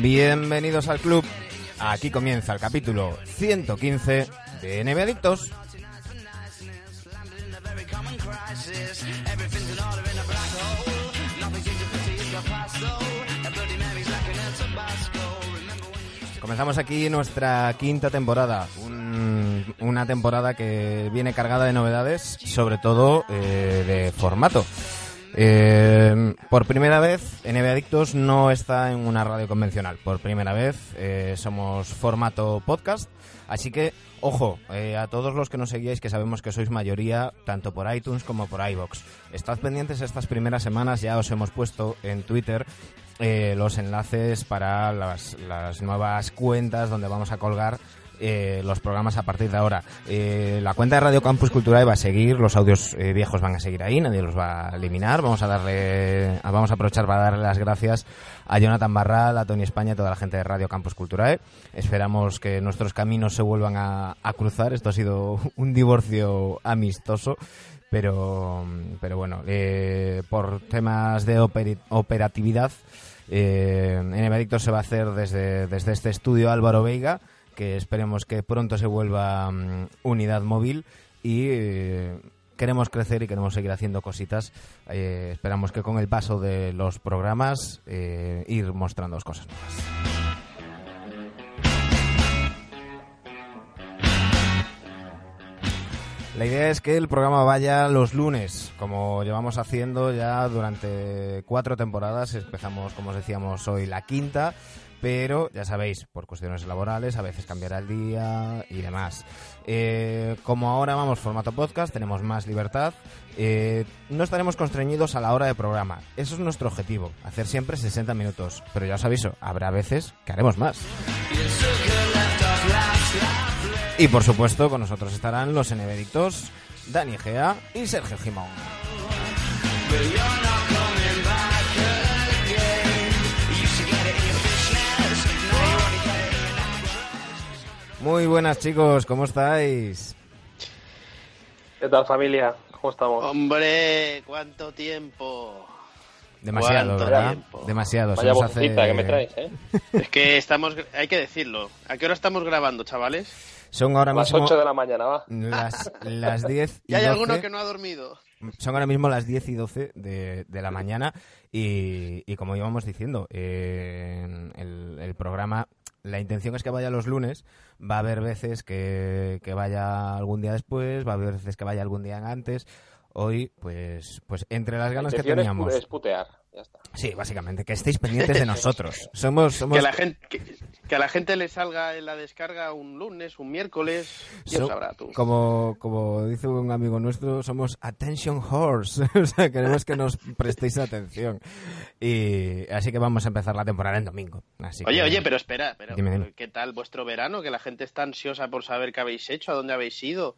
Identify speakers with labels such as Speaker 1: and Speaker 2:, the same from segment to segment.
Speaker 1: Bienvenidos al club. Aquí comienza el capítulo 115 de NBA Adictos. Comenzamos aquí nuestra quinta temporada, un- una temporada que viene cargada de novedades, sobre todo eh, de formato. Eh, por primera vez, NBA Adictos no está en una radio convencional. Por primera vez eh, somos formato podcast. Así que, ojo, eh, a todos los que nos seguíais, que sabemos que sois mayoría, tanto por iTunes como por iBox. Estad pendientes estas primeras semanas, ya os hemos puesto en Twitter eh, los enlaces para las, las nuevas cuentas donde vamos a colgar eh, los programas a partir de ahora. Eh, la cuenta de Radio Campus Cultural va a seguir, los audios eh, viejos van a seguir ahí, nadie los va a eliminar. Vamos a darle, vamos a aprovechar para darle las gracias a Jonathan Barral, a Tony España, a toda la gente de Radio Campus Culturae. Esperamos que nuestros caminos se vuelvan a, cruzar. Esto ha sido un divorcio amistoso. Pero, pero bueno, eh, por temas de operatividad, eh, NBA Adictos se va a hacer desde, desde este estudio Álvaro Veiga, que esperemos que pronto se vuelva mm, unidad móvil y eh, queremos crecer y queremos seguir haciendo cositas. Eh, esperamos que con el paso de los programas eh, ir mostrando cosas nuevas. La idea es que el programa vaya los lunes, como llevamos haciendo ya durante cuatro temporadas. Empezamos, como os decíamos, hoy la quinta, pero ya sabéis, por cuestiones laborales, a veces cambiará el día y demás. Eh, como ahora vamos formato podcast, tenemos más libertad, eh, no estaremos constreñidos a la hora de programa. Eso es nuestro objetivo, hacer siempre 60 minutos. Pero ya os aviso, habrá veces que haremos más. Y por supuesto, con nosotros estarán los enebedictos Dani Gea y Sergio Gimón. Muy buenas chicos, ¿cómo estáis?
Speaker 2: ¿Qué tal familia? ¿Cómo estamos?
Speaker 3: Hombre, cuánto tiempo.
Speaker 1: Demasiado,
Speaker 3: ¿Cuánto
Speaker 1: ¿verdad?
Speaker 3: tiempo?
Speaker 1: Demasiado. se
Speaker 2: Vaya
Speaker 1: nos hace-
Speaker 2: que me traes, ¿eh?
Speaker 3: Es que estamos, hay que decirlo. ¿A qué hora estamos grabando, chavales?
Speaker 1: Son ahora
Speaker 2: las
Speaker 1: mismo
Speaker 2: 8 de la mañana, va.
Speaker 1: las, las 10 y
Speaker 3: Y hay
Speaker 1: 12.
Speaker 3: alguno que no ha dormido.
Speaker 1: Son ahora mismo las 10 y 12 de, de la mañana y, y como íbamos diciendo, eh, el, el programa, la intención es que vaya los lunes, va a haber veces que, vaya algún día después, va a haber veces que vaya algún día antes. Hoy, pues, pues entre las ganas que teníamos...
Speaker 2: Es putear, ya está.
Speaker 1: Sí, básicamente, que estéis pendientes de nosotros. Somos, somos,
Speaker 3: Que, la gente, que, que a la gente le salga en la descarga un lunes, un miércoles.
Speaker 1: So-
Speaker 3: sabrá tú.
Speaker 1: Como, como dice un amigo nuestro, somos attention horse. o sea, queremos que nos prestéis atención. Y así que vamos a empezar la temporada en domingo. Así
Speaker 3: Oye,
Speaker 1: que-
Speaker 3: oye, pero espera, pero
Speaker 1: Dime, dime.
Speaker 3: ¿qué tal vuestro verano? Que la gente está ansiosa por saber qué habéis hecho, a dónde habéis ido,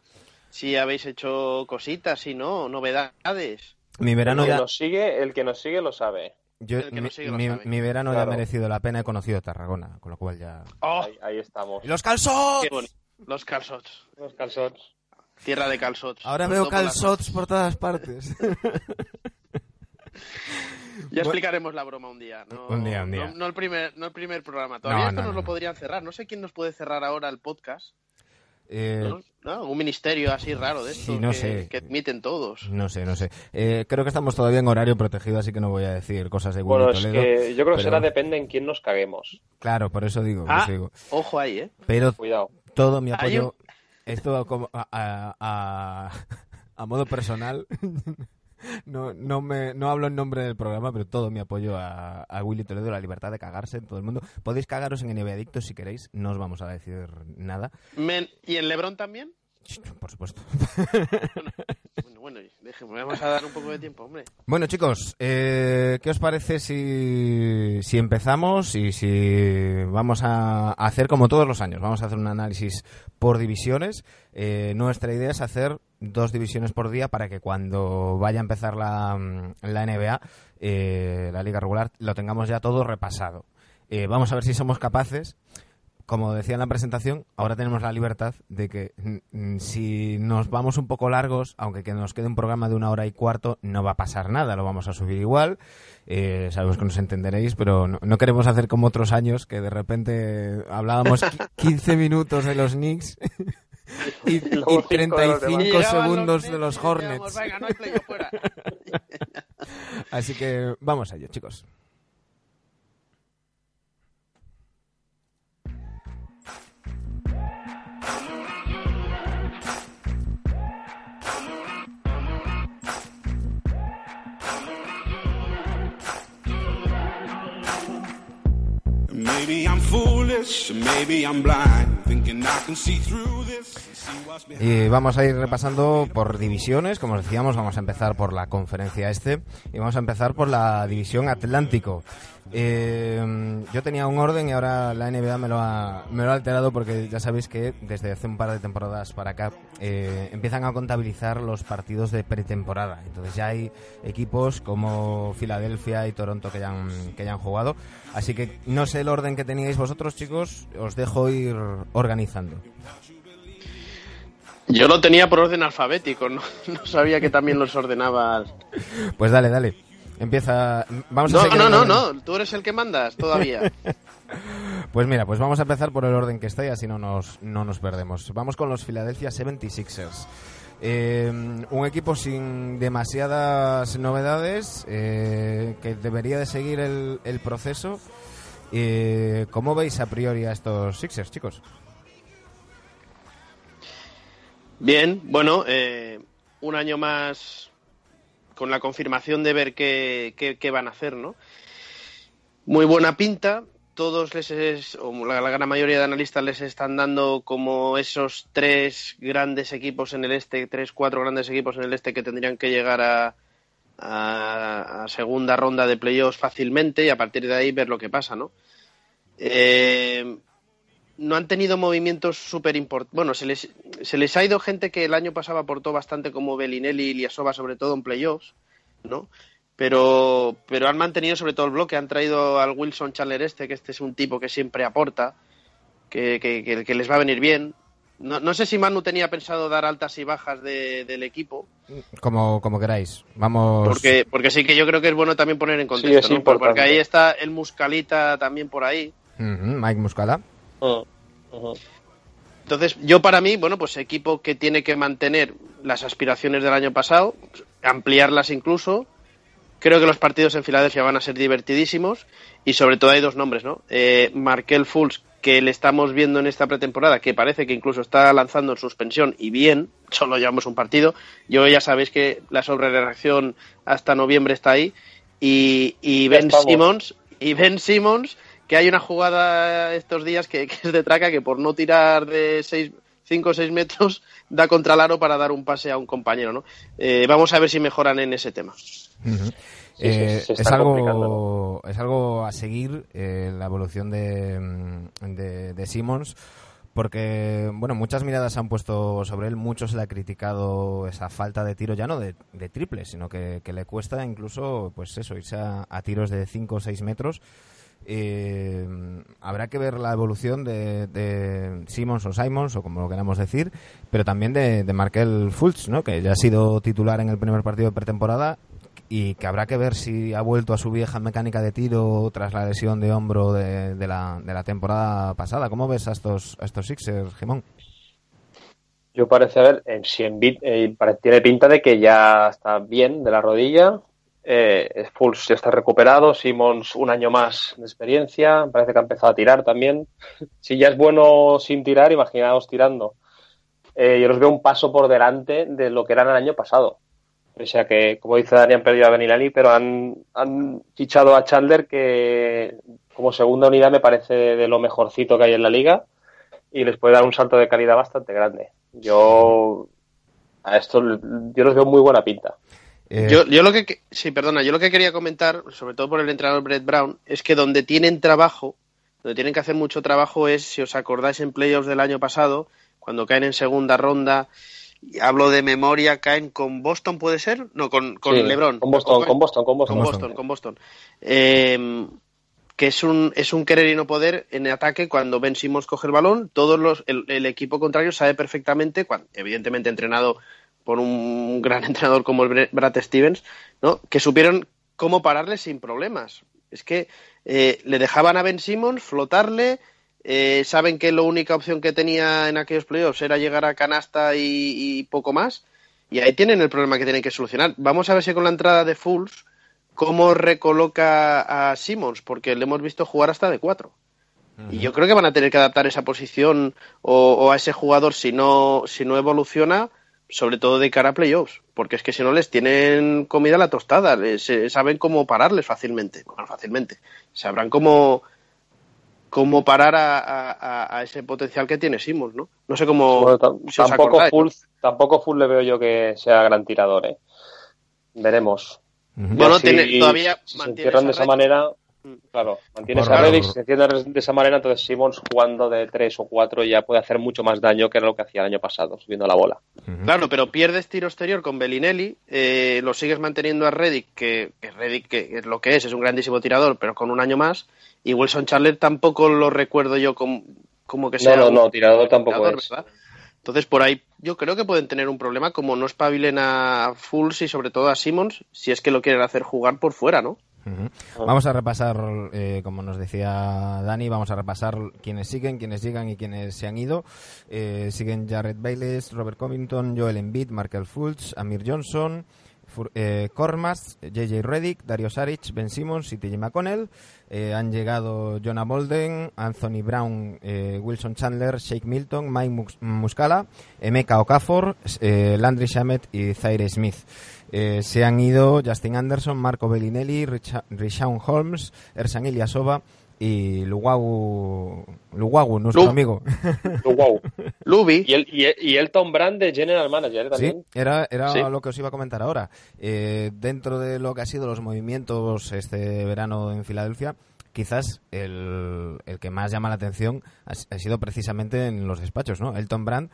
Speaker 3: si habéis hecho cositas, si no, novedades.
Speaker 1: Mi verano
Speaker 2: el, que
Speaker 1: ya,
Speaker 2: nos sigue, el que nos sigue lo sabe.
Speaker 1: yo- mi, verano ya ha merecido la pena. He conocido Tarragona, con lo cual ya.
Speaker 3: ¡Oh!
Speaker 2: Ahí, ahí estamos.
Speaker 1: ¡Y los calzots!
Speaker 3: ¡Qué bonito! Los calzots.
Speaker 2: Los calzots.
Speaker 3: Tierra de calzots.
Speaker 1: Ahora veo calzots por todas partes.
Speaker 3: Ya explicaremos la broma un día. No,
Speaker 1: Un día, un día.
Speaker 3: No, no el, primer, no el primer programa. Todavía
Speaker 1: No,
Speaker 3: esto
Speaker 1: no,
Speaker 3: nos
Speaker 1: no,
Speaker 3: lo podrían cerrar. No sé quién nos puede cerrar ahora el podcast.
Speaker 1: Eh,
Speaker 3: ¿no? ¿No? Un ministerio así raro de esto
Speaker 1: Sí, no
Speaker 3: que,
Speaker 1: sé.
Speaker 3: que admiten todos.
Speaker 1: no sé, no sé. Eh, creo que estamos todavía en horario protegido, así que no voy a decir cosas de
Speaker 2: Bueno, es que yo creo que
Speaker 1: pero-
Speaker 2: será depende en quién nos caguemos.
Speaker 1: Claro, por eso digo,
Speaker 3: Ah,
Speaker 1: eso digo.
Speaker 3: ojo ahí, ¿eh?
Speaker 1: Pero
Speaker 2: Cuidado.
Speaker 1: todo mi apoyo, esto como a, a- a- a modo personal, no, no, me, no hablo en nombre del programa, pero todo mi apoyo a, a Willy Toledo, la libertad de cagarse en todo el mundo. Podéis cagaros en NBA Adictos si queréis, no os vamos a decir nada.
Speaker 3: Men, ¿Y en Lebron también?
Speaker 1: Por supuesto.
Speaker 3: Bueno, bueno, déjeme, vamos a dar un poco de tiempo, hombre.
Speaker 1: Bueno, chicos, eh, ¿qué os parece si, si empezamos y si vamos a hacer como todos los años? Vamos a hacer un análisis por divisiones. Eh, nuestra idea es hacer dos divisiones por día para que cuando vaya a empezar la, la NBA, eh, la liga regular, lo tengamos ya todo repasado. Eh, vamos a ver si somos capaces como decía en la presentación, ahora tenemos la libertad de que mm, si nos vamos un poco largos, aunque que nos quede un programa de una hora y cuarto, no va a pasar nada, lo vamos a subir igual. Eh, sabemos que nos entenderéis, pero no, no, queremos hacer como otros años, que de repente hablábamos 15 minutos de los Knicks y, y 35 segundos de los Hornets.
Speaker 3: Venga, no hay play, fuera.
Speaker 1: Así que vamos a ello, chicos. Maybe I'm foolish, maybe I'm blind, Y vamos a ir repasando por divisiones, como os decíamos, vamos a empezar por la conferencia este y vamos a empezar por la división Atlántico. Eh, yo tenía un orden y ahora la NBA me lo, ha, me lo ha alterado porque ya sabéis que desde hace un par de temporadas para acá eh, empiezan a contabilizar los partidos de pretemporada. Entonces ya hay equipos como Filadelfia y Toronto que ya, han, que ya han jugado. Así que no sé el orden que teníais vosotros, chicos. Os dejo ir organizando.
Speaker 3: Yo lo tenía por orden alfabético, no, no sabía que también los ordenabas.
Speaker 1: Pues dale, dale. Empieza. Vamos a
Speaker 3: no,
Speaker 1: seguir
Speaker 3: no, no, no, tú eres el que mandas todavía.
Speaker 1: Pues mira, pues vamos a empezar por el orden que está y así no nos, no nos perdemos. Vamos con los Philadelphia 76ers. Eh, un equipo sin demasiadas novedades, eh, que debería de seguir el, el proceso. Eh, ¿Cómo veis a priori a estos Sixers, chicos?
Speaker 3: Bien, bueno, eh, un año más con la confirmación de ver qué, qué, van a hacer, ¿no? Muy buena pinta. Todos les es, o la, la, gran mayoría de analistas les están dando como esos tres grandes equipos en el este, tres, cuatro grandes equipos en el este que tendrían que llegar a, a, a segunda ronda de playoffs fácilmente y a partir de ahí ver lo que pasa, ¿no? Eh, no han tenido movimientos súper importantes. Bueno, se les, se les ha ido gente que el año pasado aportó bastante, como Belinelli y Liasova, sobre todo en playoffs, ¿no? Pero, pero han mantenido sobre todo el bloque. Han traído al Wilson Chandler este, que este es un tipo que siempre aporta, que, que, que, que les va a venir bien. No, no, sé si Manu tenía pensado dar altas y bajas de, del equipo.
Speaker 1: Como, como queráis. Vamos.
Speaker 3: Porque, porque sí que yo creo que es bueno también poner en contexto,
Speaker 2: sí,
Speaker 3: ¿no? Porque ahí está el Muscalita también por ahí.
Speaker 1: Uh -huh, Mike Muscala.
Speaker 2: Uh -huh.
Speaker 3: Entonces, yo para mí, bueno, pues equipo que tiene que mantener las aspiraciones del año pasado, ampliarlas incluso. Creo que los partidos en Filadelfia van a ser divertidísimos y sobre todo hay dos nombres, ¿no? Eh, Markel Fultz, que le estamos viendo en esta pretemporada, que parece que incluso está lanzando en suspensión y bien, solo llevamos un partido. Yo ya sabéis que la sobrereacción hasta noviembre está ahí. Y, y Ben Simmons, y Ben Simmons, que hay una jugada estos días que, que, es de traca que por no tirar de 5 o 6 metros da contra el aro para dar un pase a un compañero, ¿no? Eh, vamos a ver si mejoran en ese tema.
Speaker 1: Uh -huh. Sí, eh, es, algo, es algo a seguir eh, la evolución de, de, de, Simmons porque bueno muchas miradas se han puesto sobre él muchos le ha criticado esa falta de tiro ya no de, de triple sino que, que, le cuesta incluso pues eso irse a, a tiros de 5 o 6 metros eh, habrá que ver la evolución de, de, Simmons o Simons o como lo queramos decir pero también de, de Markel Fultz ¿no? que ya ha sido titular en el primer partido de pretemporada y que habrá que ver si ha vuelto a su vieja mecánica de tiro tras la lesión de hombro de, de, la, la, temporada pasada. ¿Cómo ves a estos, a estos Sixers, Jimón?
Speaker 2: Yo parece, a ver, en, si en bit, eh, tiene pinta de que ya está bien de la rodilla, eh, Fultz ya está recuperado, Simmons un año más de experiencia, parece que ha empezado a tirar también. si ya es bueno sin tirar, imaginaos tirando. Eh, yo los veo un paso por delante de lo que eran el año pasado O sea que, como dice Dani, han perdido a Benilani, pero han, han fichado a Chandler, que como segunda unidad me parece de lo mejorcito que hay en la liga y les puede dar un salto de calidad bastante grande. Yo a esto yo les veo muy buena pinta.
Speaker 3: Eh, yo, yo, lo que sí, perdona, yo lo que quería comentar, sobre todo por el entrenador Brett Brown, es que donde tienen trabajo, donde tienen que hacer mucho trabajo es, si os acordáis en playoffs del año pasado, cuando caen en segunda ronda, hablo de memoria, caen con Boston, ¿puede ser? No, con, con LeBron.
Speaker 2: Con Boston, con Boston, con Boston.
Speaker 3: Con Boston, con Boston. Eh, que es un, es un querer y no poder en el ataque cuando Ben Simmons coge el balón, todos los, el, equipo contrario sabe perfectamente, cuando, evidentemente entrenado por un gran entrenador como el Brad Stevens, ¿no? que supieron cómo pararle sin problemas. Es que eh, le dejaban a Ben Simmons flotarle, eh, saben que la única opción que tenía en aquellos playoffs era llegar a canasta y, poco más, y ahí tienen el problema que tienen que solucionar. Vamos a ver si con la entrada de Fulls cómo recoloca a Simmons, porque le hemos visto jugar hasta de cuatro. Y yo creo que van a tener que adaptar esa posición o, a ese jugador si no, si no evoluciona, sobre todo de cara a playoffs, porque es que si no les tienen comida a la tostada, saben cómo pararles fácilmente, bueno, fácilmente, sabrán cómo, cómo parar a, ese potencial que tiene Simmons, ¿no? No sé cómo...
Speaker 2: tampoco, full, tampoco Full le veo yo que sea gran tirador, ¿eh? Veremos.
Speaker 3: Bueno, todavía
Speaker 2: si se de esa manera. Claro, mantiene esa red y si se cierra de esa manera, entonces Simmons jugando de 3 o 4 ya puede hacer mucho más daño que lo que hacía el año pasado, subiendo la bola.
Speaker 3: Claro, pero pierdes tiro exterior con Bellinelli, eh, lo sigues manteniendo a Reddick, que, que Reddick que es lo que es, es un grandísimo tirador, pero con un año más, y Wilson Charlotte tampoco lo recuerdo yo como, como que sea.
Speaker 2: No, no, no, tirador tampoco es.
Speaker 3: Entonces, por ahí yo creo que pueden tener un problema como no espabilen a Fulls y sobre todo a Simmons si es que lo quieren hacer jugar por fuera, ¿no?
Speaker 1: Vamos a repasar, eh, como nos decía Dani, vamos a repasar quienes siguen, quienes llegan y quienes se han ido. Eh, siguen Jared Bayless, Robert Covington, Joel Embiid, Markel Fultz, Amir Johnson, eh, Cormas, JJ Reddick, Dario Saric, Ben Simmons y TJ McConnell. Eh, han llegado Jonah Bolden, Anthony Brown, eh, Wilson Chandler, Shake Milton, Mike Muscala, Emeka Okafor, eh, Landry Shamet y Zaire Smith. Se han ido Justin Anderson, Marco Bellinelli, Richard Holmes, Ersan Ilyasova y Luwagu, Luwagu nuestro amigo.
Speaker 2: Luwagu. Lubi. Y, el, y, Elton Brand de General Manager también.
Speaker 1: Sí, era, era lo que os iba a comentar ahora. Eh, dentro de lo que ha sido los movimientos este verano en Filadelfia, quizás el, el que más llama la atención ha, ha, sido precisamente en los despachos, ¿no? Elton Brand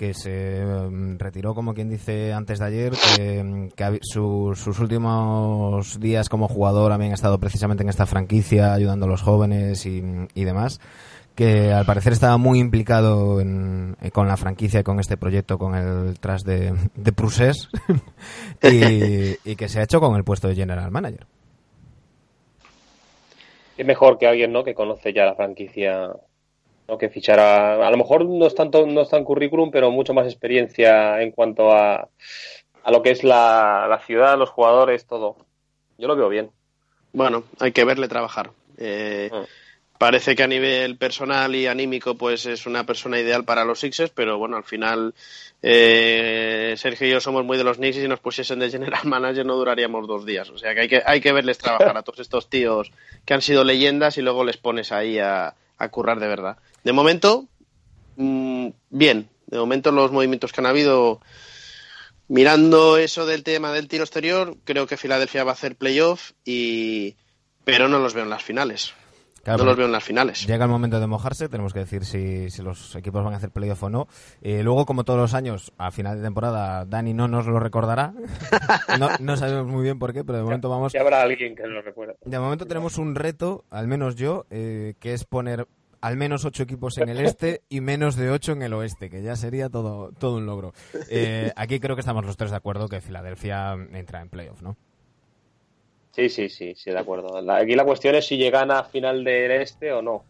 Speaker 1: que se mm, retiró, como quien dice antes de ayer, que, mm, sus últimos días como jugador habían estado precisamente en esta franquicia, ayudando a los jóvenes y, demás que al parecer estaba muy implicado en, con la franquicia y con este proyecto, con el tras de, de Prusés, y, y, que se ha hecho con el puesto de General Manager.
Speaker 2: Es mejor que alguien ¿no? que conoce ya la franquicia que fichara, a lo mejor no es tanto, no es tan currículum, pero mucho más experiencia en cuanto a, a lo que es la, la ciudad, los jugadores, todo. Yo lo veo bien.
Speaker 3: Bueno, hay que verle trabajar. Eh, ah. Parece que a nivel personal y anímico, pues es una persona ideal para los Sixers, pero bueno, al final eh, Sergio y yo somos muy de los Knicks y si nos pusiesen de general manager no duraríamos dos días. O sea que hay que, hay que verles trabajar a todos estos tíos que han sido leyendas y luego les pones ahí a, a currar de verdad. De momento, mm, bien. De momento los movimientos que han habido, mirando eso del tema del tiro exterior, creo que Filadelfia va a hacer playoff y pero no los veo en las finales. no los veo en las finales.
Speaker 1: Llega el momento de mojarse, tenemos que decir si, los equipos van a hacer playoff o no. Eh, luego, como todos los años, a final de temporada, Dani no nos lo recordará. no, sabemos muy bien por qué, pero de momento vamos.
Speaker 2: Ya habrá alguien que lo recuerde.
Speaker 1: De momento tenemos un reto, al menos yo, eh, que es poner al menos ocho equipos en el este y menos de ocho en el oeste, que ya sería todo, todo un logro. Eh, aquí creo que estamos los tres de acuerdo que Filadelfia entra en playoff, ¿no?
Speaker 2: Sí, sí, sí, sí, de acuerdo. aquí la cuestión es si llegan a final del este o no.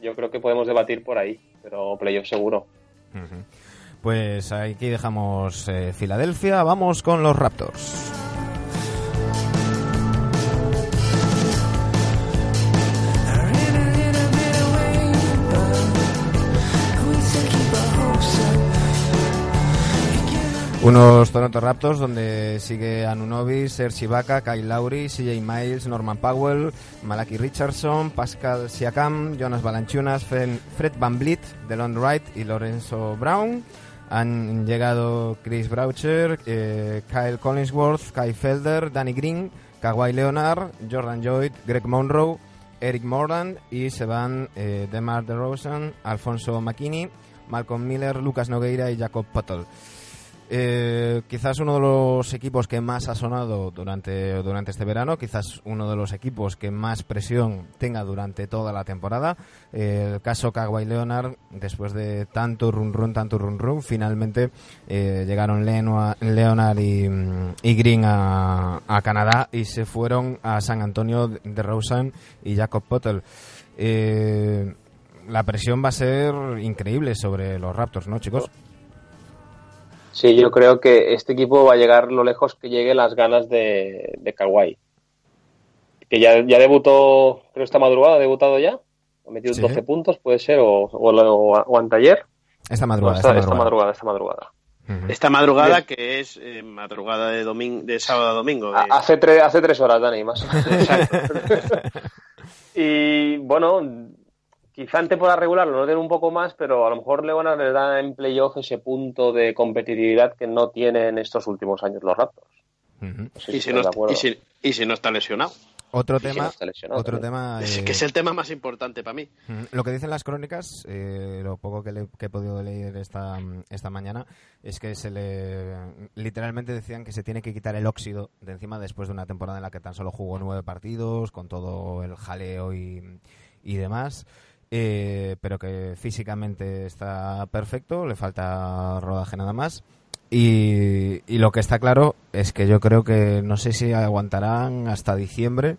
Speaker 2: Yo creo que podemos debatir por ahí, pero playoff seguro.
Speaker 1: Pues aquí dejamos eh, Filadelfia, vamos con los Raptors. Unos Toronto Raptors donde sigue Anunobi, Serge Ibaka, Kyle Lowry, CJ Miles, Norman Powell, Malaki Richardson, Pascal Siakam, Jonas Balanchunas, Fred Van Vliet, Delon Wright y Lorenzo Brown. Han llegado Chris Broucher, eh, Kyle Collinsworth, Kai Felder, Danny Green, Kawhi Leonard, Jordan Lloyd, Greg Monroe, Eric Morland y se van eh, DeMar DeRozan, Alfonso McKinney, Malcolm Miller, Lucas Nogueira y Jacob Puttle. Eh, quizás uno de los equipos que más ha sonado durante, durante este verano, quizás uno de los equipos que más presión tenga durante toda la temporada. el caso Kawhi Leonard, después de tanto run run, tanto run run, finalmente eh, llegaron Leonard y, Green a, Canadá y se fueron a San Antonio de Rosen y Jacob Potter. Eh, la presión va a ser increíble sobre los Raptors, ¿no, chicos?
Speaker 2: Sí, yo creo que este equipo va a llegar lo lejos que llegue las ganas de, de Kawhi. Que ya, ya debutó, creo esta madrugada, ha debutado ya. Ha metido 12 puntos, puede ser, o, o, o, anteayer.
Speaker 1: Esta madrugada.
Speaker 2: esta, madrugada. esta madrugada,
Speaker 3: esta madrugada. que es eh, madrugada de domingo, de sábado a domingo.
Speaker 2: Hace, hace tres horas, Dani, más. Exacto. y bueno, quizá en temporada regular lo noten un poco más, pero a lo mejor Leonard les da en playoff ese punto de competitividad que no tienen estos últimos años los Raptors.
Speaker 3: ¿Y, si no, está lesionado.
Speaker 1: Otro tema, otro tema
Speaker 3: es, que es el tema más importante para mí.
Speaker 1: Lo que dicen las crónicas, eh, lo poco que, he podido leer esta, esta mañana, es que se le literalmente decían que se tiene que quitar el óxido de encima después de una temporada en la que tan solo jugó nueve partidos, con todo el jaleo y, y demás. Eh, pero que físicamente está perfecto, le falta rodaje nada más. Y, lo que está claro es que yo creo que no sé si aguantarán hasta diciembre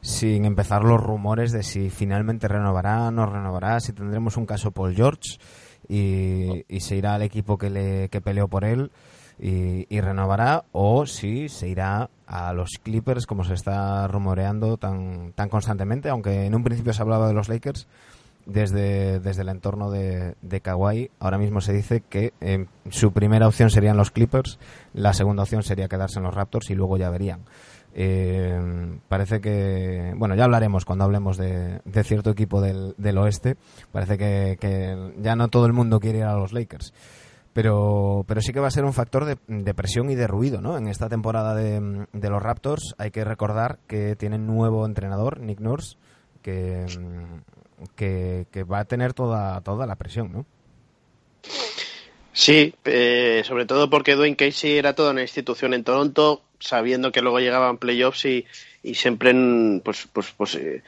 Speaker 1: sin empezar los rumores de si finalmente renovará, no renovará, si tendremos un caso Paul George y, se irá al equipo que, le, que peleó por él y, y, renovará o si se irá a los Clippers como se está rumoreando tan, tan constantemente, aunque en un principio se hablaba de los Lakers desde, desde el entorno de, de Kawhi. Ahora mismo se dice que eh, su primera opción serían los Clippers, la segunda opción sería quedarse en los Raptors y luego ya verían. Eh, parece que, bueno, ya hablaremos cuando hablemos de, de cierto equipo del, del oeste. Parece que, ya no todo el mundo quiere ir a los Lakers. Pero, pero sí que va a ser un factor de, de presión y de ruido, ¿no? En esta temporada de, de los Raptors hay que recordar que tienen nuevo entrenador, Nick Nurse, que, que, va a tener toda, toda la presión, ¿no?
Speaker 3: Sí, eh, sobre todo porque Dwayne Casey era toda una institución en Toronto, sabiendo que luego llegaban playoffs y, y siempre pues, pues, pues eh,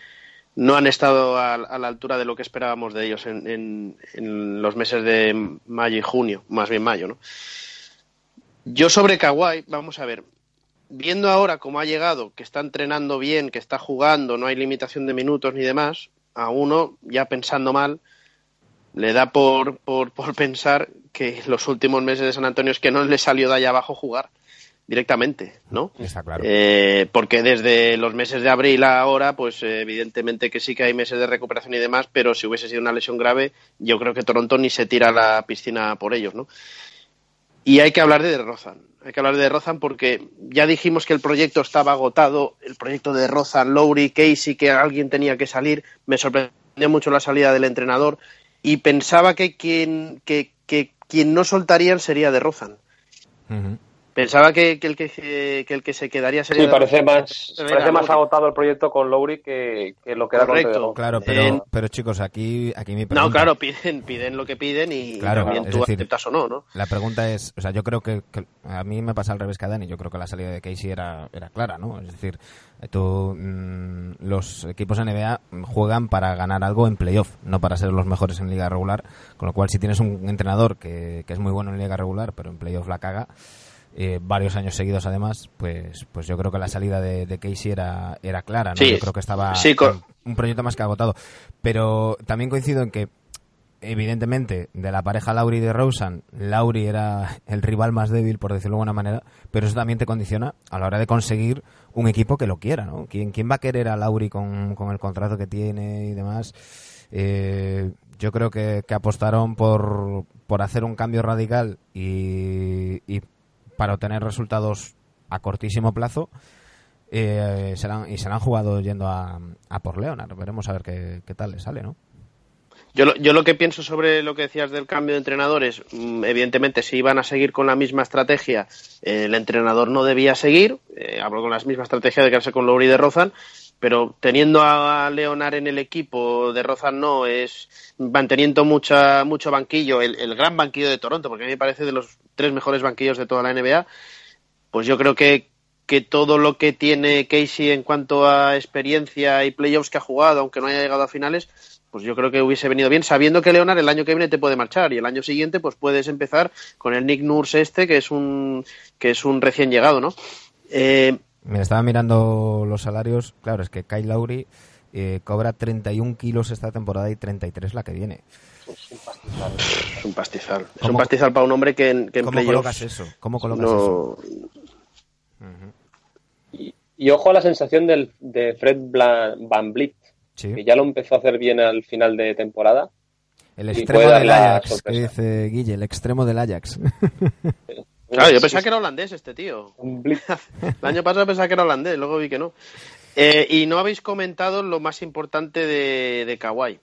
Speaker 3: no han estado a, la altura de lo que esperábamos de ellos en, en, los meses de mayo y junio, más bien mayo, ¿no? Yo sobre Kawhi, vamos a ver, viendo ahora cómo ha llegado, que está entrenando bien, que está jugando, no hay limitación de minutos ni demás, a uno, ya pensando mal, le da por, por, por pensar que los últimos meses de San Antonio es que no le salió de allá abajo jugar directamente, ¿no?
Speaker 1: Está claro.
Speaker 3: Eh, porque desde los meses de abril a ahora, pues evidentemente que sí que hay meses de recuperación y demás, pero si hubiese sido una lesión grave, yo creo que Toronto ni se tira a la piscina por ellos, ¿no? Y hay que hablar de Rozan. Hay que hablar de Rozan porque ya dijimos que el proyecto estaba agotado, el proyecto de Rozan, Lowry, Casey, que alguien tenía que salir. Me sorprendió mucho la salida del entrenador y pensaba que quien, que, que quien no soltarían sería de Rozan. Pensaba que, el que, el que se quedaría sería.
Speaker 2: Sí, parece más, parece más agotado el proyecto con Lowry que, lo que era
Speaker 1: Correcto. Claro, pero, pero chicos, aquí, aquí mi pregunta.
Speaker 3: No, claro, piden, piden lo que piden y también tú aceptas o no, ¿no?
Speaker 1: La pregunta es, o sea, yo creo que, a mí me pasa al revés que a Dani. Yo creo que la salida de Casey era, era clara, ¿no? Es decir, tú, mm, los equipos NBA juegan para ganar algo en playoff, no para ser los mejores en liga regular. Con lo cual, si tienes un entrenador que, que es muy bueno en liga regular, pero en playoff la caga eh, varios años seguidos además, pues, pues yo creo que la salida de, Casey era, era clara, ¿no? yo creo que estaba un proyecto más que agotado. Pero también coincido en que, evidentemente, de la pareja Lauri y de Rosen, Lauri era el rival más débil, por decirlo de alguna manera, pero eso también te condiciona a la hora de conseguir un equipo que lo quiera, ¿no? ¿Quién, quién va a querer a Lauri con, con el contrato que tiene y demás? Eh, yo creo que, apostaron por, por hacer un cambio radical y, y para obtener resultados a cortísimo plazo eh, se la han- y se la han jugado yendo a, por Leonard. Veremos a ver qué, tal le sale, ¿no?
Speaker 3: Yo lo, yo lo que pienso sobre lo que decías del cambio de entrenadores, mm, evidentemente si iban a seguir con la misma estrategia, eh, el entrenador no debía seguir, eh, hablo con la misma estrategia de quedarse con Lowry de Rozan, pero teniendo a Leonard en el equipo, de Rozan no, es manteniendo mucha, mucho banquillo, el, el gran banquillo de Toronto, porque a mí me parece de los tres mejores banquillos de toda la NBA, pues yo creo que, que todo lo que tiene Casey en cuanto a experiencia y playoffs que ha jugado, aunque no haya llegado a finales, pues yo creo que hubiese venido bien, sabiendo que Leonard el año que viene te puede marchar y el año siguiente pues puedes empezar con el Nick Nurse este, que es un, que es un recién llegado, ¿no? Eh,
Speaker 1: Me estaba mirando los salarios. Claro, es que Kyle Lowry eh, cobra 31 kilos esta temporada y 33 la que viene.
Speaker 3: Es un pastizal. Es
Speaker 1: ¿Cómo-
Speaker 3: un pastizal para un hombre que en, que en
Speaker 1: ¿Cómo
Speaker 3: playoffs
Speaker 1: colocas eso? ¿Cómo colocas eso?
Speaker 2: Y, y ojo a la sensación del, de Fred Bla- Van
Speaker 1: Sí.
Speaker 2: que ya lo empezó a hacer bien al final de temporada.
Speaker 1: El extremo del Ajax, que dice Guille, el extremo del Ajax.
Speaker 3: Claro, yo pensaba que era holandés este tío. El año pasado pensaba que era holandés, luego vi que no. Eh, y no habéis comentado lo más importante de, de Kawhi.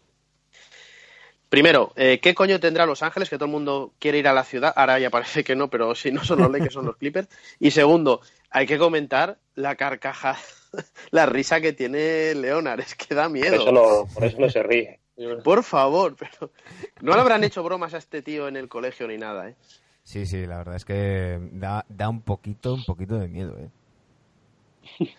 Speaker 3: Primero, eh, ¿qué coño tendrá Los Ángeles? Que todo el mundo quiere ir a la ciudad. Ahora ya parece que no, pero si no son los Lakers, son los Clippers. Y segundo, hay que comentar la carcaja, la risa que tiene Leonard. Es que da
Speaker 2: Por
Speaker 3: miedo.
Speaker 2: eso, no, por eso no se ríe.
Speaker 3: Por favor, pero no le habrán hecho bromas a este tío en el colegio ni nada, ¿eh?
Speaker 1: Sí, sí, la verdad es que da, da un poquito, un poquito de miedo, ¿eh?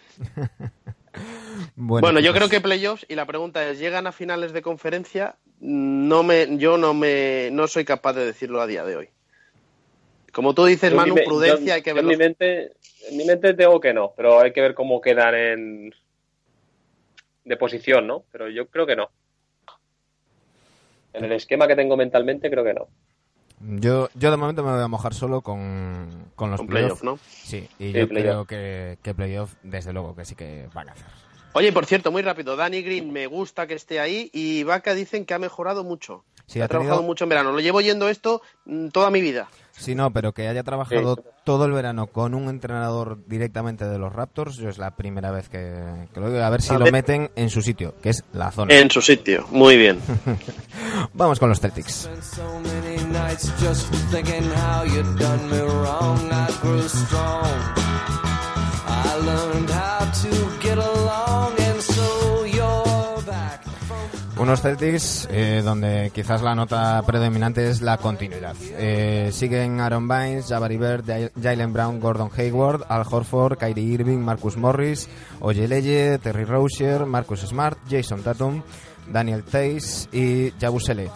Speaker 3: Bueno, yo
Speaker 1: chicos,
Speaker 3: creo que playoffs y la pregunta es, ¿llegan a finales de conferencia? No me, yo no me, no soy capaz de decirlo a día de hoy. Como tú dices,
Speaker 2: Yo
Speaker 3: Manu,
Speaker 2: mi
Speaker 3: prudencia,
Speaker 2: yo-
Speaker 3: hay que
Speaker 2: yo en
Speaker 3: verlo.
Speaker 2: mi mente, en mi mente tengo que no, pero hay que ver cómo quedan en de posición, ¿no? Pero yo creo que no. En el esquema que tengo mentalmente creo que no.
Speaker 1: Yo, yo de momento me voy a mojar solo con, con los playoffs.
Speaker 3: playoff, ¿no?
Speaker 1: Sí, y
Speaker 2: Sí,
Speaker 1: yo creo que, que playoff, desde luego, que sí que van a hacer.
Speaker 3: Oye, por cierto, muy rápido, Danny Green me gusta que esté ahí y Vaca dicen que ha mejorado mucho.
Speaker 1: Sí,
Speaker 3: ha,
Speaker 1: ha tenido-
Speaker 3: trabajado mucho en verano. Lo llevo yendo esto mm, toda mi vida.
Speaker 1: Sí, no, pero que haya trabajado
Speaker 2: Sí.
Speaker 1: todo el verano con un entrenador directamente de los Raptors, yo es la primera vez que, que lo digo. A ver si
Speaker 3: A
Speaker 1: lo
Speaker 3: ver.
Speaker 1: meten en su sitio, que es la zona.
Speaker 3: En su sitio. Muy bien.
Speaker 1: Vamos con los Celtics.
Speaker 4: Spent so many nights just thinking how you done me wrong. I grew strong. I learned how to get along,
Speaker 1: Unos Celtics eh, donde quizás la nota predominante es la continuidad. Eh, siguen Aaron Bynes, Jabari Bird, Jalen Brown, Gordon Hayward, Al Horford, Kyrie Irving, Marcus Morris, Ojeleye, Terry Rozier, Marcus Smart, Jason Tatum, Daniel Tays y Jabusele.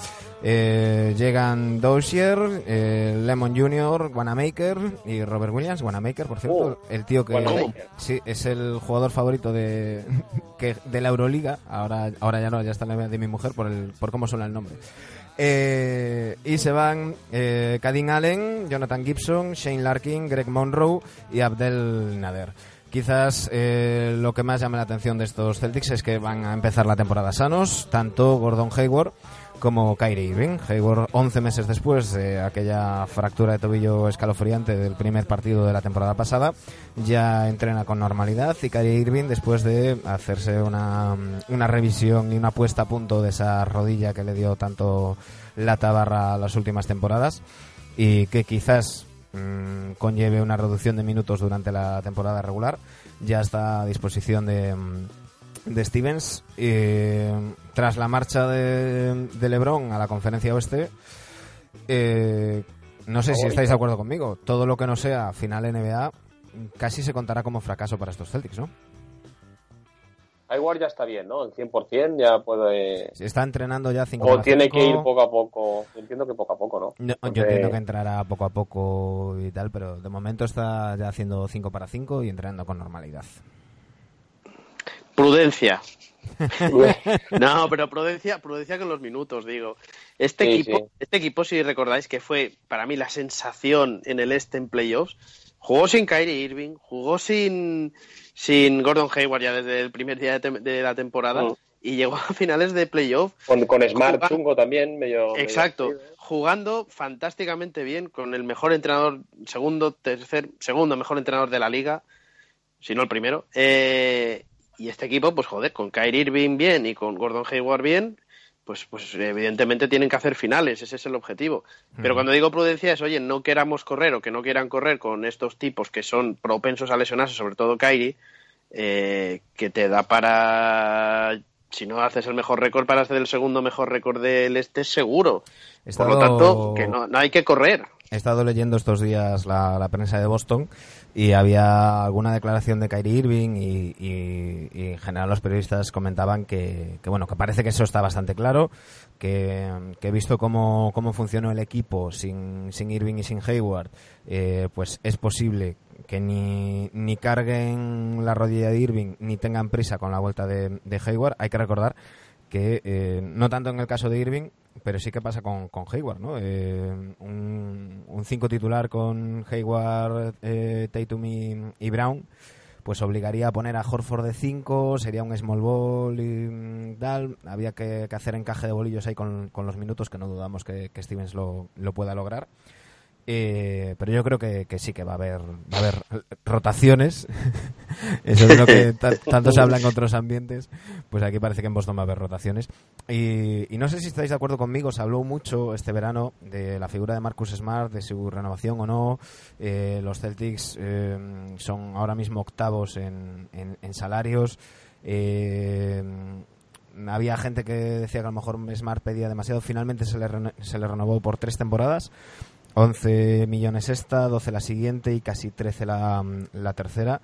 Speaker 1: Eh, llegan Dozier, eh, Lemon Jr., Wanamaker y Robert Williams. Wanamaker, por cierto,
Speaker 2: Oh,
Speaker 1: el tío que
Speaker 2: Wanamaker.
Speaker 1: sí es el jugador favorito de, que, de la Euroliga. Ahora, ahora ya no, ya está en la de mi mujer por, el, por cómo suena el nombre. Eh, y se van eh, Kadin Allen, Jonathan Gibson, Shane Larkin, Greg Monroe y Abdel Nader. Quizás eh, lo que más llama la atención de estos Celtics es que van a empezar la temporada sanos, tanto Gordon Hayward como Kyrie Irving. Hayward 11 meses después de aquella fractura de tobillo escalofriante del primer partido de la temporada pasada, ya entrena con normalidad y Kyrie Irving después de hacerse una, una revisión y una puesta a punto de esa rodilla que le dio tanto la tabarra las últimas temporadas y que quizás mm, conlleve una reducción de minutos durante la temporada regular, ya está a disposición de, mm, de Stevens. Eh, tras la marcha de, de LeBron a la conferencia oeste, eh, no sé si estáis de acuerdo conmigo, todo lo que no sea final NBA casi se contará como fracaso para estos Celtics, ¿no?
Speaker 2: Hayward ya está bien, ¿no? El 100% ya puede...
Speaker 1: Se está entrenando ya 5
Speaker 2: O tiene que ir poco a poco. Entiendo que poco a poco, ¿no?
Speaker 1: No,
Speaker 2: Porque-
Speaker 1: yo entiendo que entrará poco a poco y tal, pero de momento está ya haciendo 5 para 5 y entrenando con normalidad.
Speaker 3: Prudencia. No, pero prudencia, prudencia con los minutos, digo. Este
Speaker 2: Sí,
Speaker 3: equipo,
Speaker 2: sí.
Speaker 3: este equipo, si recordáis que fue para mí la sensación en el este en playoffs, jugó sin Kyrie Irving, jugó sin, sin Gordon Hayward ya desde el primer día de, la temporada
Speaker 2: Mm.
Speaker 3: y llegó a finales de playoff.
Speaker 2: Con, con Smart
Speaker 3: Jugando-
Speaker 2: chungo también, medio.
Speaker 3: Exacto,
Speaker 2: medio-
Speaker 3: jugando fantásticamente bien con el mejor entrenador, segundo, tercer, segundo mejor entrenador de la liga, si no el primero. Eh, y este equipo, pues joder, con Kyrie Irving bien y con Gordon Hayward bien, pues, pues evidentemente tienen que hacer finales, ese es el objetivo. Pero cuando digo prudencia es, oye, no queramos correr o que no quieran correr con estos tipos que son propensos a lesionarse, sobre todo Kyrie, eh, que te da para, si no haces el mejor récord, para hacer el segundo mejor récord del este seguro. Por lo tanto, que no, no hay que correr.
Speaker 1: He estado leyendo estos días la, la prensa de Boston y había alguna declaración de Kyrie Irving y, en general los periodistas comentaban que, que, bueno que parece que eso está bastante claro, que, que visto cómo, cómo funcionó el equipo sin, sin Irving y sin Hayward, eh, pues es posible que ni, ni carguen la rodilla de Irving ni tengan prisa con la vuelta de, de Hayward. Hay que recordar que eh, no tanto en el caso de Irving, pero sí que pasa con, Hayward, ¿no? Eh, un 5 titular con Hayward, eh, Tatum y, y Brown, pues obligaría a poner a Horford de 5, sería un small ball y mm, tal. Había que, hacer encaje de bolillos ahí con, los minutos, que no dudamos que, Stevens lo pueda lograr. Eh, pero yo creo que, que sí que va a haber va a haber rotaciones. Eso es lo que ta- tanto se habla en otros ambientes pues aquí parece que en Boston va a haber rotaciones. Y, y no sé si estáis de acuerdo conmigo se habló mucho este verano de la figura de Marcus Smart de su renovación o no. Eh, los Celtics eh, son ahora mismo octavos en, en- en salarios. Eh, había gente que decía que a lo mejor Smart pedía demasiado. Finalmente se le, se le renovó por tres temporadas 11 millones esta, 12 la siguiente y casi 13 la, la tercera.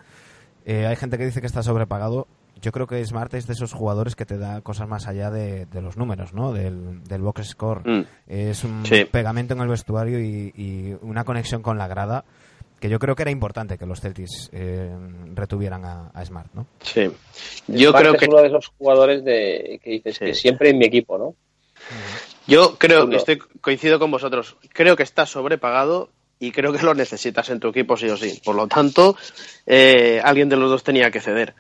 Speaker 1: Eh, hay gente que dice que está sobrepagado. Yo creo que Smart es de esos jugadores que te da cosas más allá de, de los números, ¿no? Del, del box score.
Speaker 3: Mm.
Speaker 1: Es un
Speaker 3: Sí.
Speaker 1: pegamento en el vestuario y, y una conexión con la grada que yo creo que era importante que los Celtics eh, retuvieran a, a Smart, ¿no?
Speaker 3: Sí. Yo
Speaker 2: Smart
Speaker 3: creo
Speaker 2: es
Speaker 3: que
Speaker 2: uno de esos jugadores de que dices
Speaker 3: Sí.
Speaker 2: que siempre en mi equipo, ¿no?
Speaker 3: Yo creo que estoy coincido con vosotros. Creo que está sobrepagado y creo que lo necesitas en tu equipo sí o sí. Por lo tanto, eh, alguien de los dos tenía que ceder.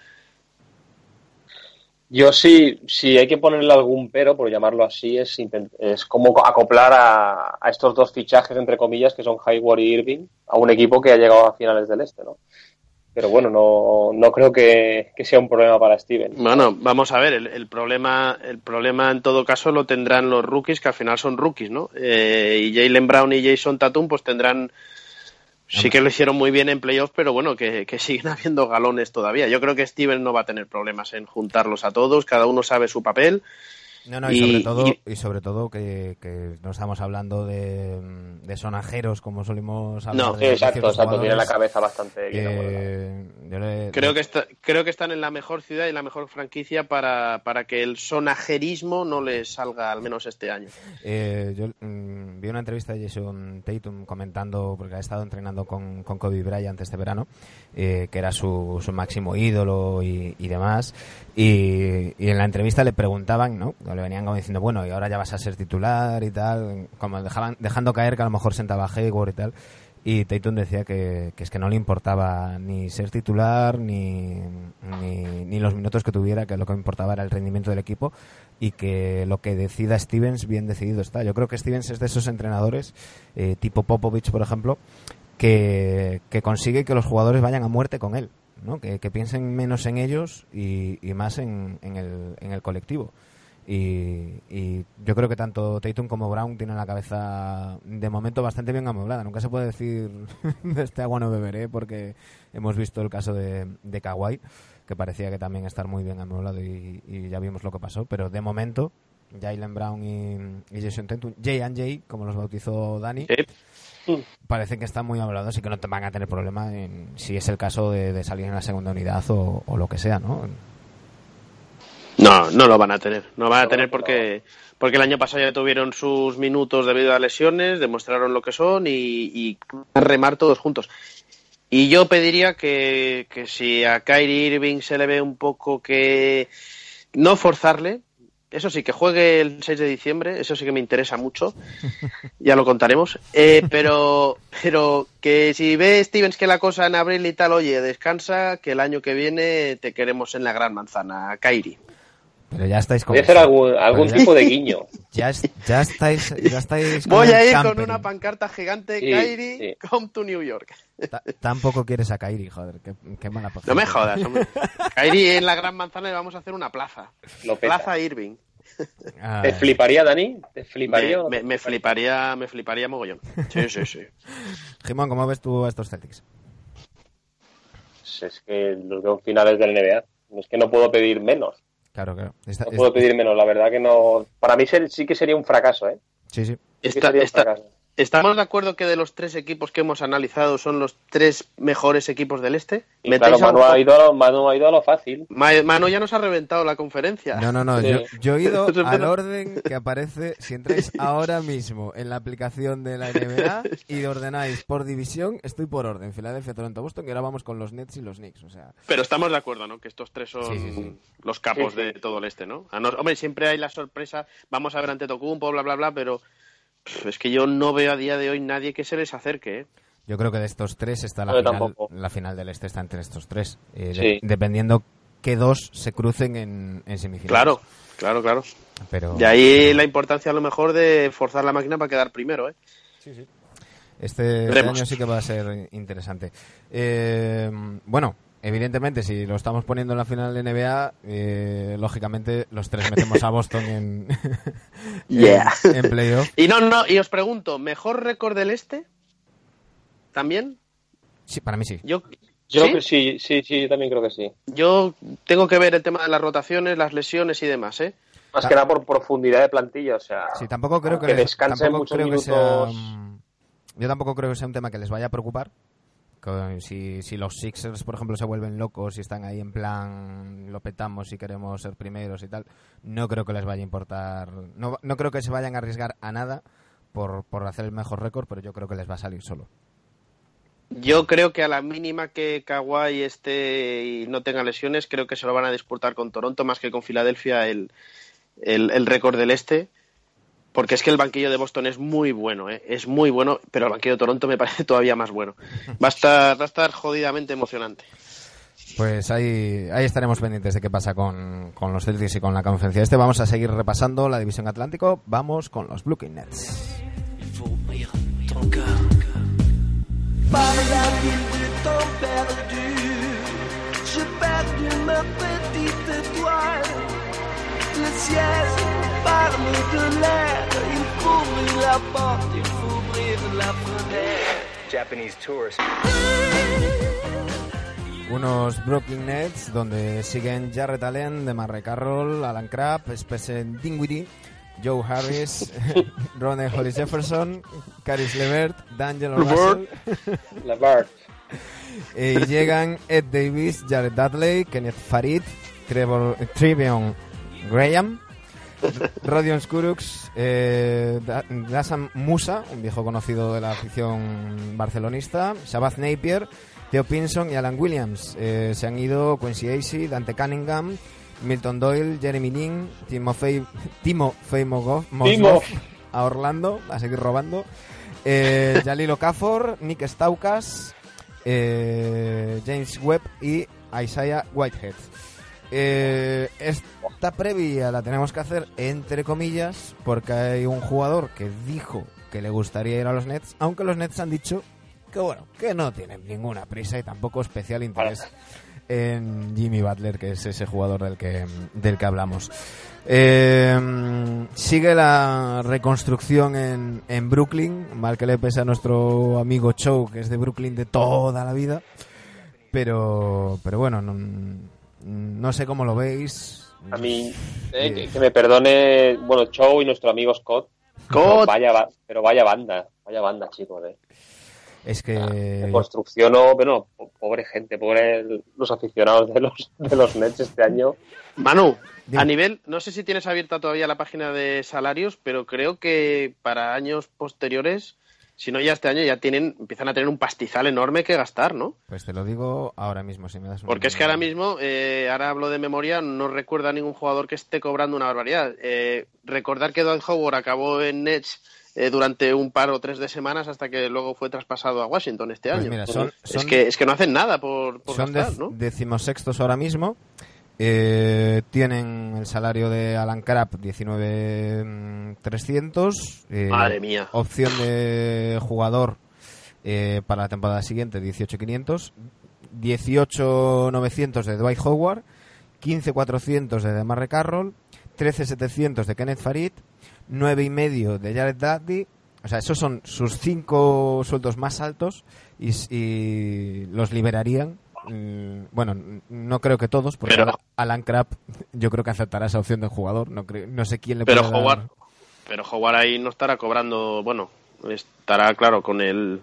Speaker 2: Yo sí, si hay que ponerle algún pero, por llamarlo así, es, es como acoplar a, a estos dos fichajes, entre comillas, que son Hayward y Irving, a un equipo que ha llegado a finales del este, ¿no? Pero bueno, no, no creo que, que sea un problema para Steven.
Speaker 3: Bueno, vamos a ver, el, el problema el problema en todo caso lo tendrán los rookies, que al final son rookies, ¿no? Eh, y Jalen Brown y Jason Tatum pues tendrán... Sí que lo hicieron muy bien en playoffs, pero bueno, que, que siguen habiendo galones todavía. Yo creo que Steven no va a tener problemas en juntarlos a todos, cada uno sabe su papel.
Speaker 1: No, no, y,
Speaker 3: Y-
Speaker 1: sobre todo,
Speaker 3: y-
Speaker 1: y sobre todo que, que no estamos hablando de, de sonajeros como solimos hablar
Speaker 3: No,
Speaker 1: de,
Speaker 2: Sí,
Speaker 1: de
Speaker 2: exacto, exacto, tiene la cabeza bastante.
Speaker 1: Eh, yo le-
Speaker 3: Creo que, está, creo que están en la mejor ciudad y la mejor franquicia para, para que el sonajerismo no les salga, al menos este año.
Speaker 1: Eh, yo mm, vi una entrevista de Jason Tatum comentando, porque ha estado entrenando con, con Kobe Bryant este verano, eh, que era su, su máximo ídolo y, y demás. Y, y en la entrevista le preguntaban, ¿no? Le venían como diciendo, bueno, y ahora ya vas a ser titular y tal, como dejaban, dejando caer que a lo mejor sentaba Hayward y tal. Y Tatum decía que, que es que no le importaba ni ser titular ni, ni, ni los minutos que tuviera, que lo que importaba era el rendimiento del equipo y que lo que decida Stevens bien decidido está. Yo creo que Stevens es de esos entrenadores, eh, tipo Popovich, por ejemplo, que, que consigue que los jugadores vayan a muerte con él, ¿no? que, que piensen menos en ellos y, y más en, en, el, en el colectivo. Y, y yo creo que tanto Tatum como Brown tienen la cabeza de momento bastante bien amueblada. Nunca se puede decir de este agua no beberé porque hemos visto el caso de, de Kawhi, que parecía que también estar muy bien amueblado y, y ya vimos lo que pasó. Pero de momento, Jalen Brown y, y Jason Tatum, J and J, como los bautizó Dani. Parecen que están muy amueblados y que no te van a tener problema en, si es el caso de, de salir en la segunda unidad o, o lo que sea, ¿no?
Speaker 3: No, no lo van a tener. No van a tener porque, porque el año pasado ya tuvieron sus minutos debido a lesiones, demostraron lo que son y, y remar todos juntos. Y yo pediría que, que si a Kyrie Irving se le ve un poco que no forzarle, eso sí, que juegue el 6 de diciembre, eso sí que me interesa mucho, ya lo contaremos, eh, pero, pero que si ve Stevens que la cosa en abril y tal, oye, descansa, que el año que viene te queremos en la gran manzana, Kyrie.
Speaker 1: Pero ya estáis con...
Speaker 2: Voy a hacer algún, algún
Speaker 1: ya-
Speaker 2: tipo de guiño.
Speaker 1: Ya, es- ya estáis, ya estáis con
Speaker 3: Voy a ir con una pancarta gigante,
Speaker 2: Sí,
Speaker 3: Kairi,
Speaker 2: sí.
Speaker 3: come to New York.
Speaker 1: Ta- Tampoco quieres a Kairi, joder, qué, qué mala
Speaker 3: No me jodas, hombre. Kairi en la Gran Manzana le vamos a hacer una plaza.
Speaker 2: Lo.
Speaker 3: Plaza Irving.
Speaker 1: Ah,
Speaker 2: ¿Te fliparía, Dani? ¿Te fliparía?
Speaker 3: Me, fliparía, me fliparía mogollón. Sí, sí, sí.
Speaker 1: Jimón, ¿cómo ves tú a estos Celtics?
Speaker 2: Pues Es que los veo finales del NBA. Es que no puedo pedir menos.
Speaker 1: Claro, claro. Esta-
Speaker 2: No puedo pedir menos. La verdad que no. Para mí ser- sí que sería un fracaso, ¿eh?
Speaker 1: Sí, sí.
Speaker 2: Sí que
Speaker 3: ¿Estamos de acuerdo que de los tres equipos que hemos analizado son los tres mejores equipos del este?
Speaker 2: Y
Speaker 3: ¿Metéis
Speaker 2: claro, Manu ha, ido a lo, Manu ha ido a lo fácil.
Speaker 3: Ma- Manu ya nos ha reventado la conferencia.
Speaker 1: No, no, no.
Speaker 2: Sí.
Speaker 1: Yo, yo he ido al orden que aparece si entráis ahora mismo en la aplicación de la NBA y ordenáis por división. Estoy por orden. Filadelfia, Toronto, Boston. Y ahora vamos con los Nets y los Knicks. O sea,
Speaker 3: Pero estamos de acuerdo, ¿no? Que estos tres son
Speaker 1: Sí, sí, sí.
Speaker 3: los capos
Speaker 2: Sí, sí.
Speaker 3: de todo el este, ¿no? A Hombre, siempre hay la sorpresa, vamos a ver ante Tocumpo, bla, bla, bla, pero es que yo no veo a día de hoy nadie que se les acerque, ¿eh?
Speaker 1: yo creo que de estos tres está la final.
Speaker 2: tampoco.
Speaker 1: La final del este está entre estos tres. Eh, de-
Speaker 2: Sí.
Speaker 1: dependiendo que dos se crucen en, en semifinales.
Speaker 3: Claro, claro, claro.
Speaker 1: Pero,
Speaker 3: De ahí
Speaker 1: pero
Speaker 3: la importancia a lo mejor de forzar la máquina para quedar primero, ¿eh?
Speaker 1: este, este
Speaker 3: Veremos.
Speaker 1: año sí que va a ser interesante. Eh, bueno, evidentemente, si lo estamos poniendo en la final de NBA, eh, lógicamente los tres metemos a Boston en,
Speaker 3: Yeah.
Speaker 1: en, en playoff.
Speaker 3: Y no, no, y os pregunto, ¿mejor récord del este? ¿También?
Speaker 1: Sí, para mí sí.
Speaker 3: Yo,
Speaker 2: Yo
Speaker 3: ¿Sí?
Speaker 2: creo que sí, sí, sí, yo también creo que sí.
Speaker 3: Yo tengo que ver el tema de las rotaciones, las lesiones y demás, ¿eh?
Speaker 2: Más que nada por profundidad de plantilla, o sea.
Speaker 1: Sí, tampoco creo que, les-
Speaker 2: descansen
Speaker 1: tampoco
Speaker 2: muchos
Speaker 1: creo que
Speaker 2: minutos.
Speaker 1: sea, yo tampoco creo que sea un tema que les vaya a preocupar. Si, si los Sixers, por ejemplo, se vuelven locos y están ahí en plan lo petamos y queremos ser primeros y tal, no creo que les vaya a importar. No, no creo que se vayan a arriesgar a nada por, por hacer el mejor récord, pero yo creo que les va a salir solo.
Speaker 3: Yo creo que a la mínima que Kawhi esté y no tenga lesiones, creo que se lo van a disputar con Toronto más que con Filadelfia el, el, el récord del este. Porque es que el banquillo de Boston es muy bueno, ¿eh? es muy bueno, pero el banquillo de Toronto me parece todavía más bueno. Va a estar, va a estar jodidamente emocionante.
Speaker 1: Pues ahí, ahí estaremos pendientes de qué pasa con, con los Celtics y con la conferencia este. Vamos a seguir repasando la división Atlántico. Vamos con los Brooklyn Nets.
Speaker 5: Le ciel parle de l'air, il faut ouvrir la porte, il faut ouvrir la fenêtre.
Speaker 6: Japanese tourists.
Speaker 1: Unos Brooklyn Nets donde siguen Jarrett Allen, DeMarre Carroll, Alan Crabb, Spencer Dinwiddie, Joe Harris, Ronnie Hollis Jefferson, Caris Levert, D'Angelo Russell.
Speaker 2: Levert.
Speaker 1: Y llegan Ed Davis, Jared Dudley, Kenneth Farid, Trevor, Trevion Graham, Rodion Skuruks, eh, Musa, un viejo conocido de la afición barcelonista, Shabazz Napier, Theo Pinson y Alan Williams. Eh, se han ido Quincy Acey, Dante Cunningham, Milton Doyle, Jeremy Lin, Timofey, Timofey Mogov, Mozgov a Orlando, a seguir robando. Eh, Jalil Okafor, Nick Staukas, eh, James Webb y Isaiah Whitehead. Eh, esta previa la tenemos que hacer entre comillas porque hay un jugador que dijo que le gustaría ir a los Nets, aunque los Nets han dicho que bueno, que no tienen ninguna prisa y tampoco especial interés en Jimmy Butler, que es ese jugador del que, del que hablamos. Eh, sigue la reconstrucción en, en Brooklyn, mal que le pese a nuestro amigo Chow, que es de Brooklyn de toda la vida. Pero, pero bueno, no, no sé cómo lo veis.
Speaker 2: A mí, eh, que, que me perdone, bueno, Chow y nuestro amigo Scott. Pero
Speaker 3: Scott.
Speaker 2: vaya, ba- pero vaya banda, vaya banda, chicos. Eh.
Speaker 1: Es que
Speaker 2: construcción, o, bueno, po- pobre gente, pobre los aficionados de los, de los Nets este año.
Speaker 3: Manu,
Speaker 1: Dime.
Speaker 3: a nivel, no sé si tienes abierta todavía la página de salarios, pero creo que para años posteriores, si no ya este año, ya tienen, empiezan a tener un pastizal enorme que gastar, ¿no?
Speaker 1: pues te lo digo ahora mismo, si me das un-
Speaker 3: Porque es que ahora mismo, eh, ahora hablo de memoria, no recuerdo a ningún jugador que esté cobrando una barbaridad. Eh, recordar que Dwight Howard acabó en Nets eh, durante un par o tres de semanas hasta que luego fue traspasado a Washington este
Speaker 1: Pues
Speaker 3: año.
Speaker 1: mira, son-
Speaker 3: es, que, es que no hacen nada por, por
Speaker 1: son
Speaker 3: gastar, ¿no?
Speaker 1: decimosextos ahora mismo. Eh, tienen el salario de Alan Crabb 19.300. Eh,
Speaker 3: Madre mía.
Speaker 1: Opción de jugador eh, para la temporada siguiente 18.500. 18.900 de Dwight Howard. 15.400 de Demarre Carroll. 13.700 de Kenneth Farid. 9.5 de Jared Dudley. O sea, esos son sus cinco sueldos más altos y los liberarían. Mm, Bueno, no creo que todos, porque
Speaker 3: Pero-
Speaker 1: Alan Crabb yo creo que aceptará esa opción de jugador. No, creo- no sé quién le
Speaker 3: Pero
Speaker 1: puede dar-
Speaker 3: Howard, pero Howard ahí no estará cobrando, bueno, estará claro con el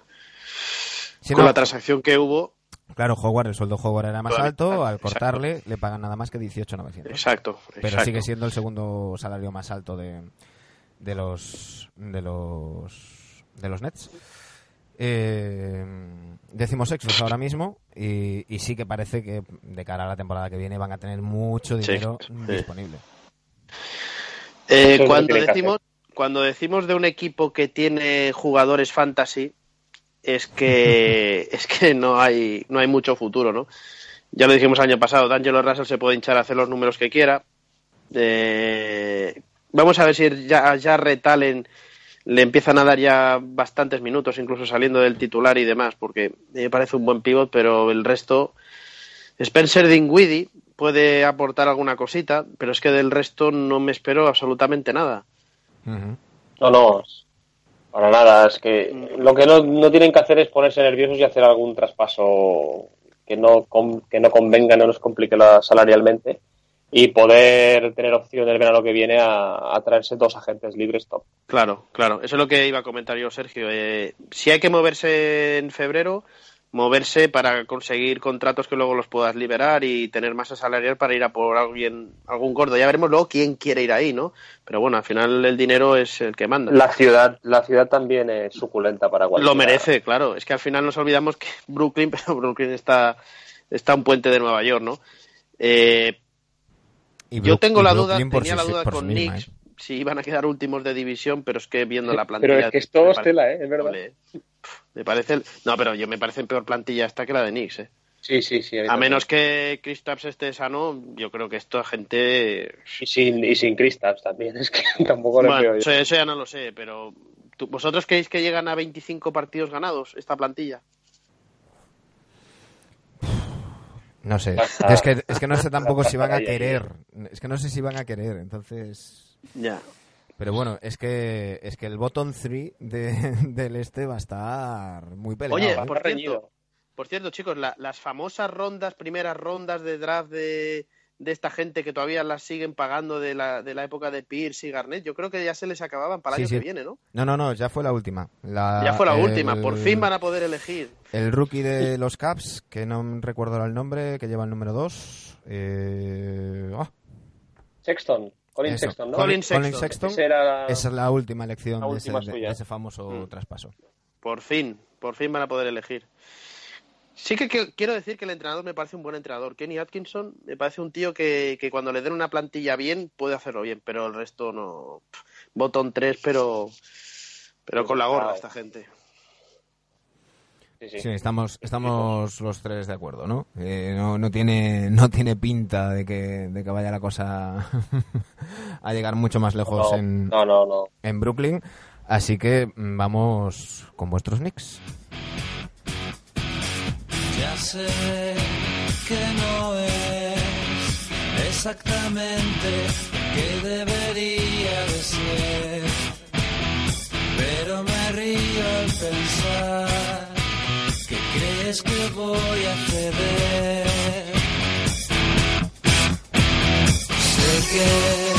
Speaker 1: Sí,
Speaker 3: con
Speaker 1: no,
Speaker 3: la transacción que hubo.
Speaker 1: Claro, Howard, el sueldo Howard era más
Speaker 3: Claro,
Speaker 1: alto. Al
Speaker 3: exacto.
Speaker 1: cortarle, le pagan nada más que 18.900.
Speaker 3: Exacto,
Speaker 1: Pero
Speaker 3: exacto.
Speaker 1: sigue siendo el segundo salario más alto de, de los de los de los Nets. Eh, decimosextos ahora mismo y, y sí que parece que de cara a la temporada que viene van a tener mucho dinero
Speaker 3: sí.
Speaker 1: disponible.
Speaker 3: Eh, cuando decimos cuando decimos de un equipo que tiene jugadores fantasy es que es que no hay no hay mucho futuro, ¿no? Ya lo dijimos el año pasado, D'Angelo Russell se puede hinchar a hacer los números que quiera. Eh, vamos a ver si ya, ya Retalen le empiezan a dar ya bastantes minutos, incluso saliendo del titular y demás, porque me parece un buen pivot, pero el resto. Spencer Dinwiddie puede aportar alguna cosita, pero es que del resto no me espero absolutamente nada.
Speaker 2: No, no, para nada. Es que lo que no, no tienen que hacer es ponerse nerviosos y hacer algún traspaso que no, con- que no convenga, no nos complique la, salarialmente y poder tener opción el verano que viene a, a traerse dos agentes libres top.
Speaker 3: Claro, claro. Eso es lo que iba a comentar yo, Sergio. Eh, si hay que moverse en febrero, moverse para conseguir contratos que luego los puedas liberar y tener masa salarial para ir a por alguien, algún gordo. Ya veremos luego quién quiere ir ahí, ¿no? Pero bueno, al final el dinero es el que manda.
Speaker 2: La ciudad, la ciudad también es suculenta para cualquiera.
Speaker 3: Lo merece, claro. Es que al final nos olvidamos que Brooklyn, pero Brooklyn está, está un puente de Nueva York, ¿no? Eh,
Speaker 1: Y
Speaker 3: yo tengo
Speaker 1: y
Speaker 3: la duda, tenía
Speaker 1: sí-
Speaker 3: la duda con
Speaker 1: misma,
Speaker 3: Knicks
Speaker 1: ¿eh?
Speaker 3: si iban a quedar últimos de división, pero es que viendo la plantilla.
Speaker 2: Pero es que es
Speaker 3: me
Speaker 2: todo
Speaker 3: parece-
Speaker 2: Estela, ¿eh? Es verdad.
Speaker 3: Me parece. el- No, pero yo me parece peor plantilla esta que la de Knicks, ¿eh?
Speaker 2: Sí, sí, sí.
Speaker 3: A menos que Kristaps esté sano, yo creo que esta gente.
Speaker 2: Y sin, y sin Kristaps también, es que tampoco lo
Speaker 3: Bueno,
Speaker 2: veo yo.
Speaker 3: eso, eso ya no lo sé, pero. ¿tú- ¿Vosotros creéis que llegan a 25 partidos ganados esta plantilla?
Speaker 1: No sé. Es que, es que no sé tampoco si van a querer. Es que no sé si van a querer. Entonces.
Speaker 3: Ya.
Speaker 1: Pero bueno, es que es que el bottom 3 de, del este va a estar muy peleado.
Speaker 3: Oye,
Speaker 1: ¿eh?
Speaker 3: por
Speaker 2: reñido.
Speaker 3: cierto, por cierto, chicos, la- las famosas rondas, primeras rondas de draft de, de esta gente que todavía las siguen pagando de la, de la época de Pierce y Garnett, yo creo que ya se les acababan para el
Speaker 1: Sí,
Speaker 3: año
Speaker 1: sí.
Speaker 3: que viene, ¿no?
Speaker 1: No, no, no, ya fue la última. La-
Speaker 3: ya fue la
Speaker 1: el-
Speaker 3: última, por fin van a poder elegir.
Speaker 1: El rookie de los Caps, que no recuerdo ahora el nombre, que lleva el número 2. Eh... ah,
Speaker 2: Sexton, Colin
Speaker 1: eso.
Speaker 2: Sexton, ¿no?
Speaker 3: Colin
Speaker 1: Colin
Speaker 3: Sexton.
Speaker 1: Sexton.
Speaker 2: Era...
Speaker 1: Esa es la última elección
Speaker 2: La última
Speaker 1: de ese famoso
Speaker 3: Mm.
Speaker 1: traspaso.
Speaker 3: Por fin, por fin van a poder elegir. Sí que, que- quiero decir que el entrenador me parece un buen entrenador. Kenny Atkinson me parece un tío que, que cuando le den una plantilla bien puede hacerlo bien, pero el resto no. Botón 3, pero pero con la gorra esta gente.
Speaker 2: Sí, sí.
Speaker 1: Sí, estamos, estamos los tres de acuerdo, ¿no? Eh, no, no, tiene, no tiene pinta de que, de que vaya la cosa a llegar mucho más lejos
Speaker 2: No,
Speaker 1: en,
Speaker 2: no, no, no.
Speaker 1: en Brooklyn. Así que mm, vamos con vuestros Knicks.
Speaker 4: Sé que no es exactamente que debería de ser, pero me río al pensar que crees que voy a ceder. Sé que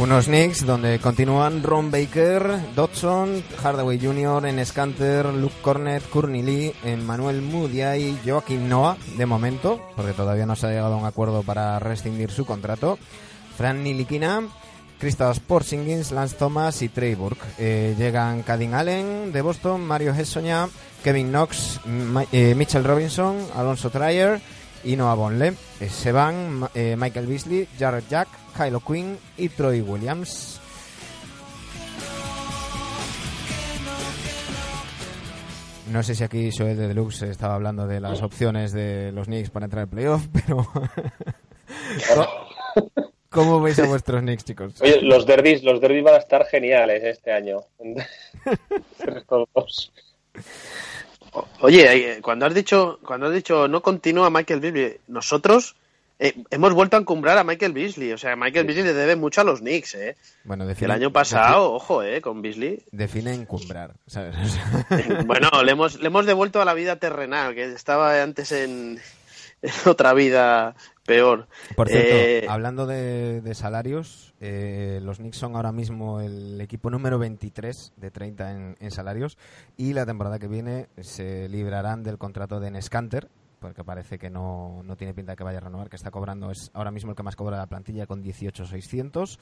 Speaker 1: Unos Knicks donde continúan Ron Baker, Dodson, Hardaway Jr., en Scanter, Luke Cornet, Courtney Lee, Emmanuel Mudiay, Joaquín Noah, de momento, porque todavía no se ha llegado a un acuerdo para rescindir su contrato, Fran Nilikina, Kristaps Porzingis, Lance Thomas y Trey Burke. Eh, llegan Cadin Allen de Boston, Mario Hessoña, Kevin Knox, Ma- eh, Mitchell Robinson, Alonso Trier y Noah Bonle. Eh, se van eh, Michael Beasley, Jared Jack, Kylo Quinn y Troy Williams. No sé si aquí Joel de Deluxe estaba hablando de las opciones de los Knicks para entrar en playoff, pero ¿Cómo veis a vuestros Knicks, chicos?
Speaker 2: Oye, los derbis, los derbis van a estar geniales este año. Estos dos.
Speaker 3: Oye, eh, cuando has dicho, cuando has dicho no continúa Michael Beasley, nosotros eh, hemos vuelto a encumbrar a Michael Beasley. O sea, Michael Beasley le debe mucho a los Knicks, ¿eh?
Speaker 1: Bueno, define,
Speaker 3: el año pasado, ojo, ¿eh? Con Beasley.
Speaker 1: Define encumbrar.
Speaker 3: Bueno, le hemos, le hemos devuelto a la vida terrenal, que estaba antes en, en otra vida peor.
Speaker 1: Por cierto,
Speaker 3: Eh,
Speaker 1: hablando de, de salarios, eh, los Knicks son ahora mismo el equipo número 23 de 30 en, en salarios y la temporada que viene se librarán del contrato de Nescanter, porque parece que no, no tiene pinta de que vaya a renovar, que está cobrando, es ahora mismo el que más cobra la plantilla con 18.600.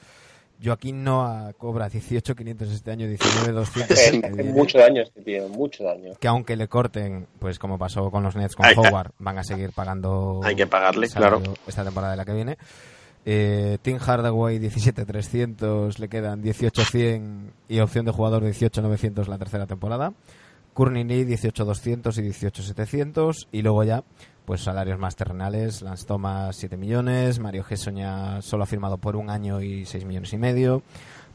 Speaker 1: Joaquín Noah cobra 18.500 este año, 19.200
Speaker 2: Hace,
Speaker 1: el que
Speaker 2: hace
Speaker 1: viene.
Speaker 2: mucho daño este tío, mucho daño.
Speaker 1: que aunque le corten, pues como pasó con los Nets con
Speaker 3: Ahí está.
Speaker 1: Howard, van a seguir pagando
Speaker 3: Hay que pagarle, claro.
Speaker 1: esta temporada de la que viene. Eh, Tim Hardaway 17.300, le quedan 18.100 y opción de jugador 18.900 la tercera temporada. Courtney Lee 18.200 y 18.700 y luego ya pues salarios más terrenales, Lance Thomas 7 millones, Mario Gesson ya solo ha firmado por un año y 6 millones y medio.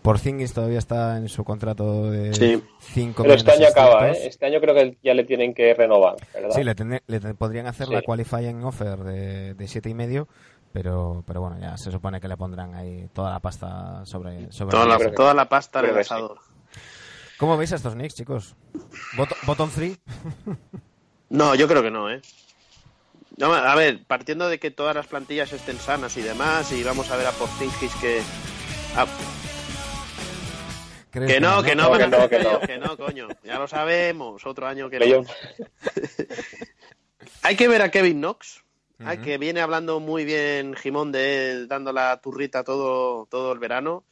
Speaker 1: Porzingis todavía está en su contrato de
Speaker 3: Sí.
Speaker 1: 5
Speaker 2: Pero este año acaba,
Speaker 1: 600.
Speaker 2: ¿eh? Este año creo que ya le tienen que renovar, ¿verdad?
Speaker 1: Sí, le, le podrían hacer la qualifying offer de, de siete y medio, pero, pero bueno, ya se supone que le pondrán ahí toda la pasta sobre, sobre
Speaker 3: Toda la, toda la pasta en
Speaker 2: creo
Speaker 3: el
Speaker 2: que sí.
Speaker 1: ¿Cómo veis a estos Knicks, chicos? Bot- Bottom three.
Speaker 3: No, yo creo que no, ¿eh? No, a ver, partiendo de que todas las plantillas estén sanas y demás, y vamos a ver a Porzingis que... ah,
Speaker 1: ¿Crees
Speaker 3: que no, que no,
Speaker 2: que no, que no.
Speaker 3: que no, coño. Ya lo sabemos, otro año que no. Hay que ver a Kevin Knox, hay
Speaker 1: Ujú.
Speaker 3: que viene hablando muy bien Jimón de él, dando la turrita todo, todo el verano.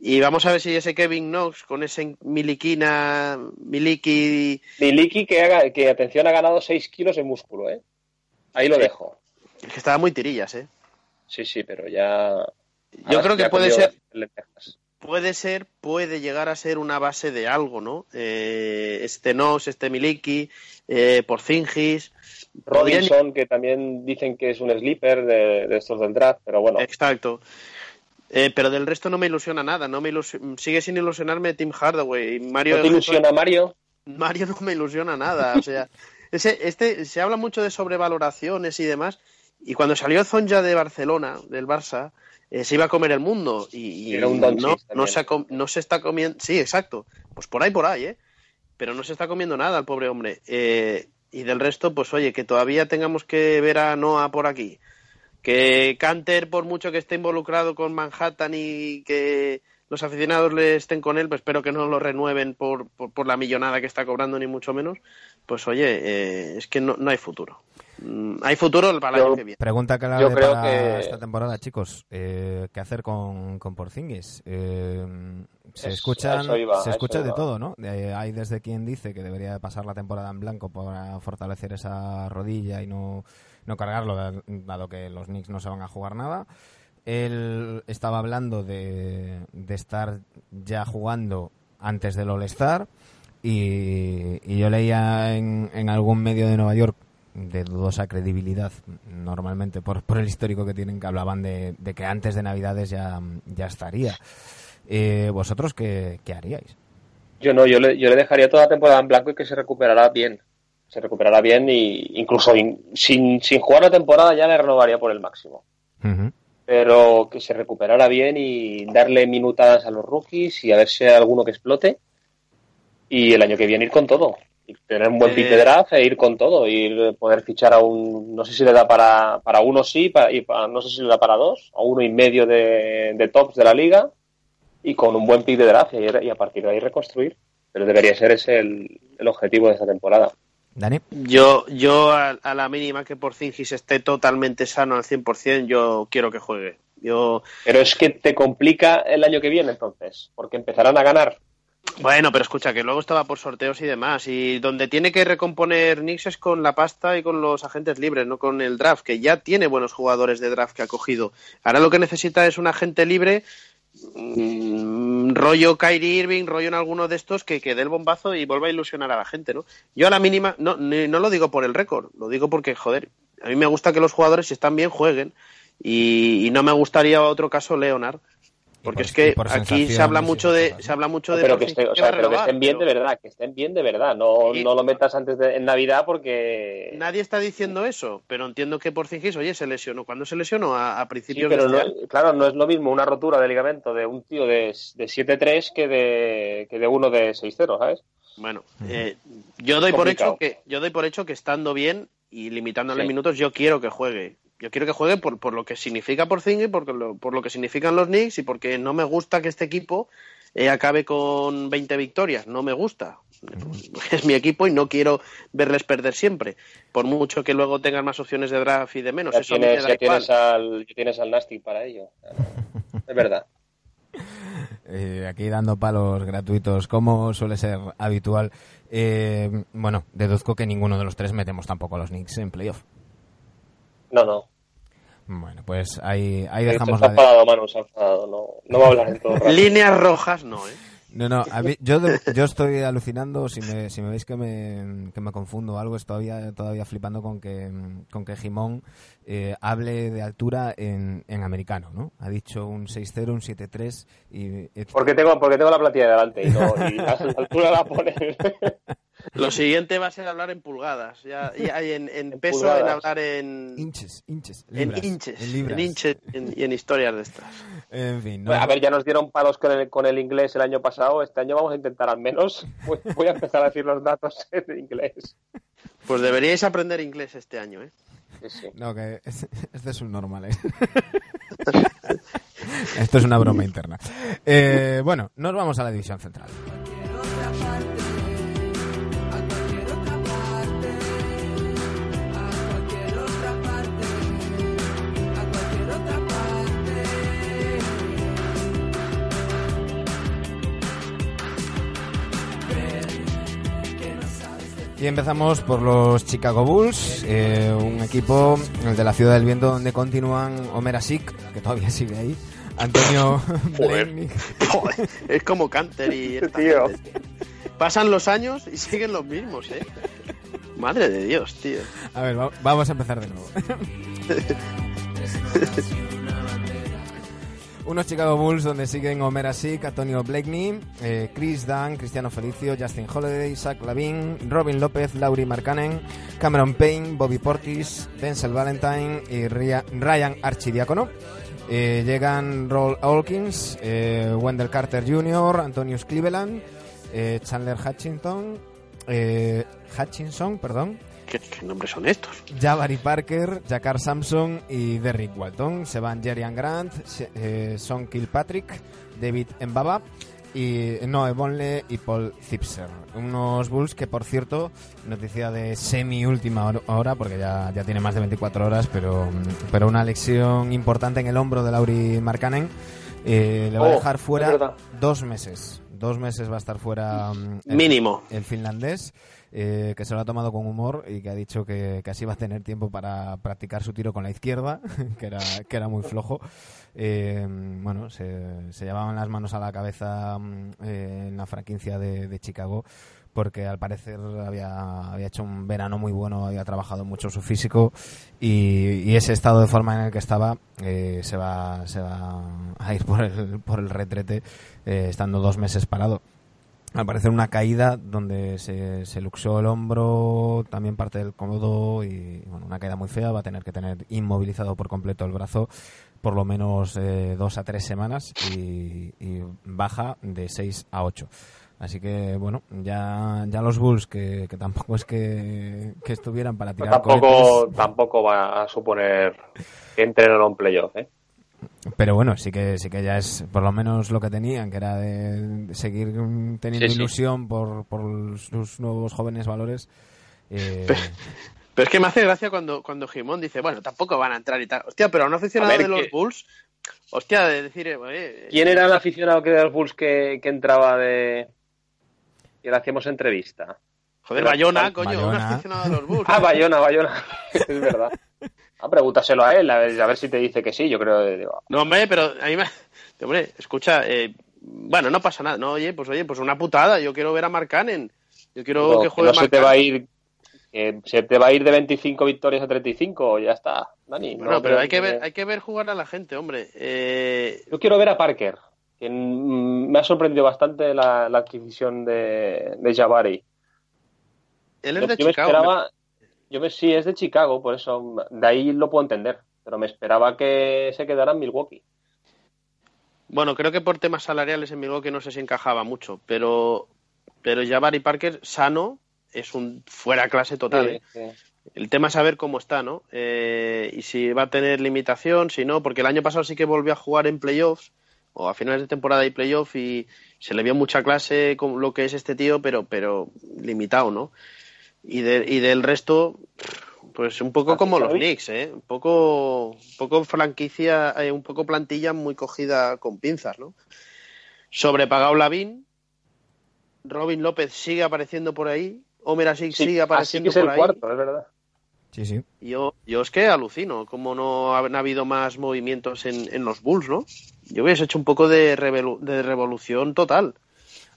Speaker 3: Y vamos a ver si ese Kevin Knox con ese Miliquina, Miliki,
Speaker 2: Miliki, que, haga, que atención, ha ganado 6 kilos de músculo, ¿eh? Ahí lo dejo.
Speaker 3: que estaba muy tirillas, ¿eh?
Speaker 2: Sí, sí, pero ya.
Speaker 3: Yo creo que puede ser- puede ser, puede llegar a ser una base de algo, ¿no? Eh, este Knox, este Miliki, eh, Porzingis. podrían-
Speaker 2: Robinson, que también dicen que es un sleeper de, de estos del draft, pero bueno.
Speaker 3: Exacto. Eh, pero del resto no me ilusiona nada, no me sigue sin ilusionarme Tim Hardaway. Mario
Speaker 2: ¿No te ilusiona Mario?
Speaker 3: Mario no me ilusiona nada, o sea, ese, este se habla mucho de sobrevaloraciones y demás, y cuando salió Zonja de Barcelona, del Barça, eh, se iba a comer el mundo y, y
Speaker 2: Era un
Speaker 3: no, no, se no se está comiendo, sí, exacto, pues por ahí, por ahí, ¿eh? Pero no se está comiendo nada el pobre hombre. Eh, y del resto, pues oye, que todavía tengamos que ver a Noah por aquí. Que Canter, por mucho que esté involucrado con Manhattan y que los aficionados le estén con él, pues espero que no lo renueven por, por, por la millonada que está cobrando, ni mucho menos. Pues oye, eh, es que no, no hay futuro. Mm, hay futuro para el
Speaker 2: Yo-
Speaker 3: año que viene.
Speaker 1: Pregunta clave
Speaker 2: Yo creo
Speaker 1: para
Speaker 2: que-
Speaker 1: esta temporada, chicos. Eh, ¿Qué hacer con, con Porzingis? Eh, se
Speaker 2: Es-
Speaker 1: escuchan,
Speaker 2: a eso iba,
Speaker 1: se escucha de
Speaker 2: iba.
Speaker 1: todo, ¿no? De- hay desde quien dice que debería de pasar la temporada en blanco para fortalecer esa rodilla y no, no cargarlo, da- dado que los Knicks no se van a jugar nada. Él estaba hablando de, de estar ya jugando antes del All-Star y, y yo leía en, en algún medio de Nueva York de dudosa credibilidad normalmente por, por el histórico que tienen que hablaban de, de que antes de Navidades ya, ya estaría. Eh, ¿Vosotros qué, qué haríais?
Speaker 2: Yo no, yo le, yo le dejaría toda la temporada en blanco y que se recuperará bien. Se recuperará bien y incluso in- sin, sin jugar la temporada ya le renovaría por el máximo. Pero que se recuperara bien y darle minutadas a los rookies y a ver si hay alguno que explote. Y el año que viene ir con todo. Y tener un buen
Speaker 3: Eh,
Speaker 2: pick de draft e ir con todo. Y poder fichar a un. No sé si le da para, para uno sí, para, y para- no sé si le da para dos, a uno y medio de, de tops de la liga. Y con un buen pick de draft y, y a partir de ahí reconstruir. Pero debería ser ese el, el objetivo de esta temporada.
Speaker 1: Dani,
Speaker 3: Yo, yo a, a la mínima que Porzingis esté totalmente sano al 100%, yo quiero que juegue. Yo,
Speaker 2: Pero es que te complica el año que viene entonces. Porque empezarán a ganar
Speaker 3: Bueno, pero escucha, que luego estaba por sorteos y demás. Y donde tiene que recomponer Knicks es con la pasta y con los agentes libres, no con el draft, que ya tiene buenos jugadores de draft que ha cogido. Ahora lo que necesita es un agente libre, mm, rollo Kyrie Irving, rollo en alguno de estos, que, que dé el bombazo y vuelva a ilusionar a la gente, ¿no? Yo a la mínima, no, no lo digo por el récord, lo digo porque, joder, a mí me gusta que los jugadores, si están bien, jueguen. Y, y no me gustaría otro caso Leonard. Porque
Speaker 1: por-
Speaker 3: es que
Speaker 1: por
Speaker 3: aquí se habla mucho de se habla mucho
Speaker 2: No,
Speaker 3: de
Speaker 2: pero que, esté- o sea, pero que estén bien
Speaker 3: pero
Speaker 2: de verdad, que estén bien de verdad. No,
Speaker 3: Y-
Speaker 2: no lo metas antes de en Navidad porque.
Speaker 3: Nadie está diciendo eso, pero entiendo que Porzingis, oye, se lesionó. ¿Cuándo se lesionó? A, a
Speaker 2: Sí,
Speaker 3: principios
Speaker 2: pero
Speaker 3: de
Speaker 2: no,
Speaker 3: este año.
Speaker 2: claro, no es lo mismo una rotura de ligamento de un tío de, de 7-3 que de, que de uno de 6-0, ¿sabes?
Speaker 3: Bueno, eh, yo doy por hecho que yo doy por hecho que estando bien y limitándole
Speaker 2: Sí.
Speaker 3: minutos, yo quiero que juegue. Yo quiero que juegue por, por lo que significa Porzingis, por lo, por lo que significan los Knicks y porque no me gusta que este equipo eh, acabe con 20 victorias. No me gusta. Es mi equipo y no quiero verles perder siempre. Por mucho que luego tengan más opciones de draft y de menos.
Speaker 2: Ya
Speaker 3: Eso
Speaker 2: tienes,
Speaker 3: me da
Speaker 2: ya tienes
Speaker 3: igual.
Speaker 2: al, ya tienes al Nasty para ello. Es verdad.
Speaker 1: Eh, aquí dando palos gratuitos, como suele ser habitual. Eh, bueno, deduzco que ninguno de los tres metemos tampoco a los Knicks en playoff.
Speaker 2: No, no.
Speaker 1: Bueno, pues ahí, ahí
Speaker 2: Se
Speaker 1: dejamos
Speaker 2: ha
Speaker 1: la...
Speaker 2: enfadado, Manu, se ha enfadado. No, no va a hablar en todo rato.
Speaker 3: Líneas rojas, no, ¿eh?
Speaker 1: No, no, a mí- yo, yo estoy alucinando, si me, si me veis que me, que me confundo o algo, estoy todavía, todavía flipando con que, con que Jimón eh, hable de altura en, en americano, ¿no? Ha dicho un 6-0, un 7-3 y...
Speaker 2: Porque tengo, porque tengo la plantilla de delante y, no, y la, la altura la pone.
Speaker 3: Lo siguiente va a ser hablar en pulgadas. Ya, ya en, en
Speaker 2: En
Speaker 3: peso,
Speaker 2: pulgadas.
Speaker 3: en hablar en,
Speaker 1: Inches, inches,
Speaker 3: en
Speaker 1: libras,
Speaker 3: inches.
Speaker 1: en libras.
Speaker 3: En inches en- y en historias de estas.
Speaker 1: En fin, no,
Speaker 2: A ver, ya nos dieron palos con el, con el inglés el año pasado. Este año vamos a intentar al menos. Voy, voy a empezar a decir los datos en inglés.
Speaker 3: Pues deberíais aprender inglés este año, ¿eh?
Speaker 2: Sí, sí.
Speaker 1: no, que es- este es un normal, ¿eh? Esto es una broma interna. Eh, bueno, nos vamos a la división central. Y empezamos por los Chicago Bulls, eh, un equipo, el de la Ciudad del Viento, donde continúan Omer Asik, que todavía sigue ahí, Antonio
Speaker 2: Joder.
Speaker 3: Es como Canter y esta
Speaker 2: Tío.
Speaker 3: gente. Pasan los años y siguen los mismos, ¿eh? Madre de Dios, tío.
Speaker 1: A ver, va- vamos a empezar de nuevo. Unos Chicago Bulls donde siguen Omer Asik, Antonio Blakeney, eh, Chris Dunn, Cristiano Felicio, Justin Holiday, Zach Lavin, Robin López, Laurie Markkanen, Cameron Payne, Bobby Portis, Denzel Valentine y Ryan Archidiácono. Eh, llegan Roll Hawkins, eh, Wendell Carter Jr., Antonius Cleveland, eh, Chandler Hutchinson, Hutchinson, perdón,
Speaker 3: ¿Qué, qué nombres son estos?
Speaker 1: Jabari Parker, Jakar Sampson y Derrick Walton. Se van Jerian Grant, eh, Son Kilpatrick, David Mbaba y Noah Bonle y Paul Zipser. Unos Bulls que, por cierto, noticia de semi última hor- hora, porque ya, ya tiene más de 24 horas, pero, mm, pero una lesión importante en el hombro de Lauri Markkanen. eh, le va a
Speaker 2: Oh,
Speaker 1: dejar fuera dos meses. Dos meses va a estar fuera mm, el-
Speaker 3: Mínimo.
Speaker 1: el finlandés, eh, que se lo ha tomado con humor y que ha dicho que, que así va a tener tiempo para practicar su tiro con la izquierda, que era, que era muy flojo. Eh, bueno, se, se llevaban las manos a la cabeza mm, eh, en la franquicia de, Chicago porque al parecer había, había hecho un verano muy bueno, había trabajado mucho su físico y, y ese estado de forma en el que estaba eh, se, va, se va a ir por el, por el retrete eh, estando dos meses parado al parecer una caída donde se, se luxó el hombro, también parte del cómodo y bueno, una caída muy fea. Va a tener que tener inmovilizado por completo el brazo por lo menos eh, dos a tres semanas y, y baja de seis a ocho. Así que bueno, ya, ya los Bulls que, que tampoco es que, que estuvieran para tirar
Speaker 2: Tampoco,
Speaker 1: cohetes,
Speaker 2: tampoco va a suponer que entren en un playoff, ¿eh?
Speaker 1: Pero bueno, sí que sí que ya es por lo menos lo que tenían, que era de, seguir teniendo
Speaker 2: Sí, sí.
Speaker 1: ilusión por, por sus nuevos jóvenes valores. Eh,
Speaker 3: Pero es que me hace gracia cuando, cuando Jimón dice, bueno, tampoco van a entrar y tal. Hostia, pero a un aficionado
Speaker 2: A ver,
Speaker 3: de los
Speaker 2: que-
Speaker 3: Bulls, hostia, de decir, eh,
Speaker 2: ¿Quién era el aficionado que de los Bulls que, que entraba de. y le hacíamos entrevista?
Speaker 3: joder, Bayona, coño, un
Speaker 1: Bayona.
Speaker 3: aficionado de los Bulls.
Speaker 2: Ah, Bayona, Bayona. es verdad. Ah, pregúntaselo a él, a ver, a ver si te dice que sí. Yo creo digo,
Speaker 3: No, hombre, pero a mí me... Hombre, escucha, eh, bueno, no pasa nada. No, oye, pues oye, pues una putada. Yo quiero ver a Mark Cannon. Yo quiero
Speaker 2: no,
Speaker 3: que
Speaker 2: que
Speaker 3: juegue
Speaker 2: no se te va a ir que se te va a ir de 25 victorias a 35, ya está, Dani.
Speaker 3: Bueno,
Speaker 2: No
Speaker 3: pero hay que ver, hay que ver jugar a la gente, hombre. Eh,
Speaker 2: Yo quiero ver a Parker, que mm, me ha sorprendido bastante la, la adquisición de, de Jabari.
Speaker 3: él es de Chicago.
Speaker 2: esperaba, yo me, sí, es de Chicago, por eso de ahí lo puedo entender, pero me esperaba que se quedara en Milwaukee.
Speaker 3: Bueno, creo que por temas salariales en Milwaukee no sé si encajaba mucho, pero pero Jabari Parker sano es un fuera clase total. ¿eh?
Speaker 2: Sí.
Speaker 3: El tema es saber cómo está, ¿no? Eh, y si va a tener limitación, si no, porque el año pasado sí que volvió a jugar en playoffs o a finales de temporada y playoff y se le vio mucha clase con lo que es este tío, pero pero limitado, ¿no? Y, de- y del resto, pues un poco
Speaker 2: ¿Así,
Speaker 3: como los? Knicks, ¿eh? Un poco, un poco franquicia, eh, un poco plantilla muy cogida con pinzas, ¿no? Sobrepagado Lavín, Robin López sigue apareciendo por ahí, Homer Asik
Speaker 2: Sí,
Speaker 3: sigue
Speaker 2: así
Speaker 3: apareciendo
Speaker 2: que es el
Speaker 3: por ahí.
Speaker 2: cuarto, es verdad.
Speaker 1: Sí, sí.
Speaker 3: Yo, yo es que alucino, como no han habido más movimientos en, en los Bulls, ¿no? Yo hubiese hecho un poco de, revelu- de revolución total.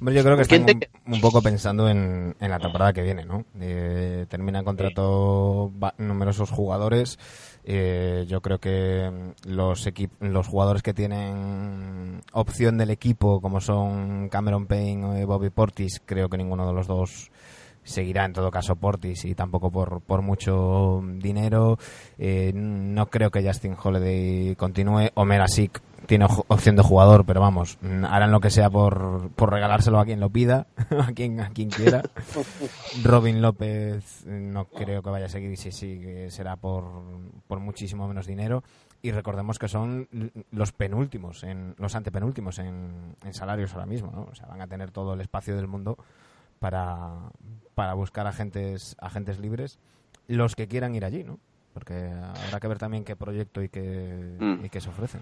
Speaker 1: Hombre, yo creo que
Speaker 3: ¿Quién
Speaker 1: están
Speaker 3: te-
Speaker 1: un, un poco pensando en, en la temporada que viene, ¿no? Eh, termina contrato va- numerosos jugadores. Eh, yo creo que mm, los los jugadores que tienen opción del equipo, como son Cameron Payne o Bobby Portis, creo que ninguno de los dos seguirá en todo caso Portis y tampoco por, por mucho dinero. Eh, no creo que Justin Holiday continúe. Omer Asik tiene opción de jugador, pero vamos, mm, harán lo que sea por, por regalárselo a quien lo pida, a quien, a quien quiera. Robin López eh, no creo que vaya a seguir y si sigue será por, por muchísimo menos dinero. Y recordemos que son los penúltimos, en, los antepenúltimos en, en salarios ahora mismo, ¿no? O sea, van a tener todo el espacio del mundo para, para buscar agentes, agentes libres, los que quieran ir allí, ¿no? Porque habrá que ver también qué proyecto y qué,
Speaker 3: Mm.
Speaker 1: y qué se ofrecen.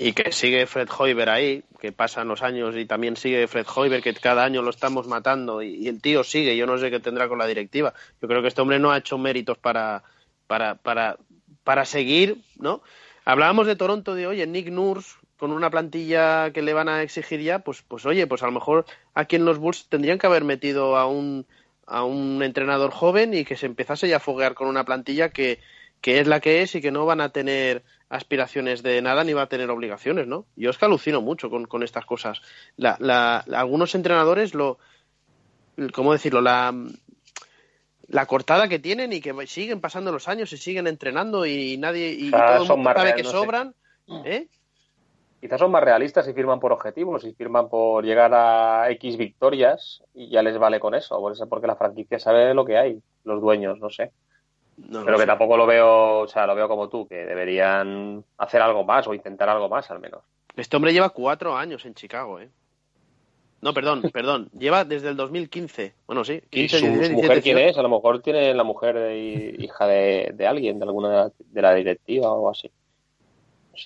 Speaker 3: Y que sigue Fred Hoiber ahí, que pasan los años y también sigue Fred Hoiber, que cada año lo estamos matando y, el tío sigue. Yo no sé qué tendrá con la directiva. Yo creo que este hombre no ha hecho méritos para, para, para, para seguir, ¿no? Hablábamos de Toronto de, oye, Nick Nurse con una plantilla que le van a exigir ya, pues, pues oye, pues a lo mejor aquí en los Bulls tendrían que haber metido a un, a un entrenador joven y que se empezase ya a foguear con una plantilla que, que es la que es y que no van a tener aspiraciones de nada ni va a tener obligaciones, ¿no? Yo es que alucino mucho con, con estas cosas. La, la, la- algunos entrenadores lo, ¿cómo decirlo? La, la cortada que tienen y que siguen pasando los años y siguen entrenando y nadie y
Speaker 2: sea,
Speaker 3: todo el mundo sabe
Speaker 2: real-
Speaker 3: que
Speaker 2: no
Speaker 3: sobran, ¿eh?
Speaker 2: Quizás son más realistas y firman por objetivos y firman por llegar a X victorias y ya les vale con eso, por eso porque la franquicia sabe lo que hay, los dueños, no sé.
Speaker 3: No
Speaker 2: Pero que
Speaker 3: sé.
Speaker 2: tampoco lo veo, o sea, lo veo como tú, que deberían hacer algo más o intentar algo más al menos.
Speaker 3: Este hombre lleva cuatro años en Chicago, ¿eh? No, perdón, perdón. Lleva desde el 2015. Bueno, sí.
Speaker 2: ¿Y
Speaker 3: 15,
Speaker 2: su,
Speaker 3: 16,
Speaker 2: su mujer
Speaker 3: 17,
Speaker 2: quién es? A lo mejor tiene la mujer de- hija de, de alguien, de alguna de la directiva o así.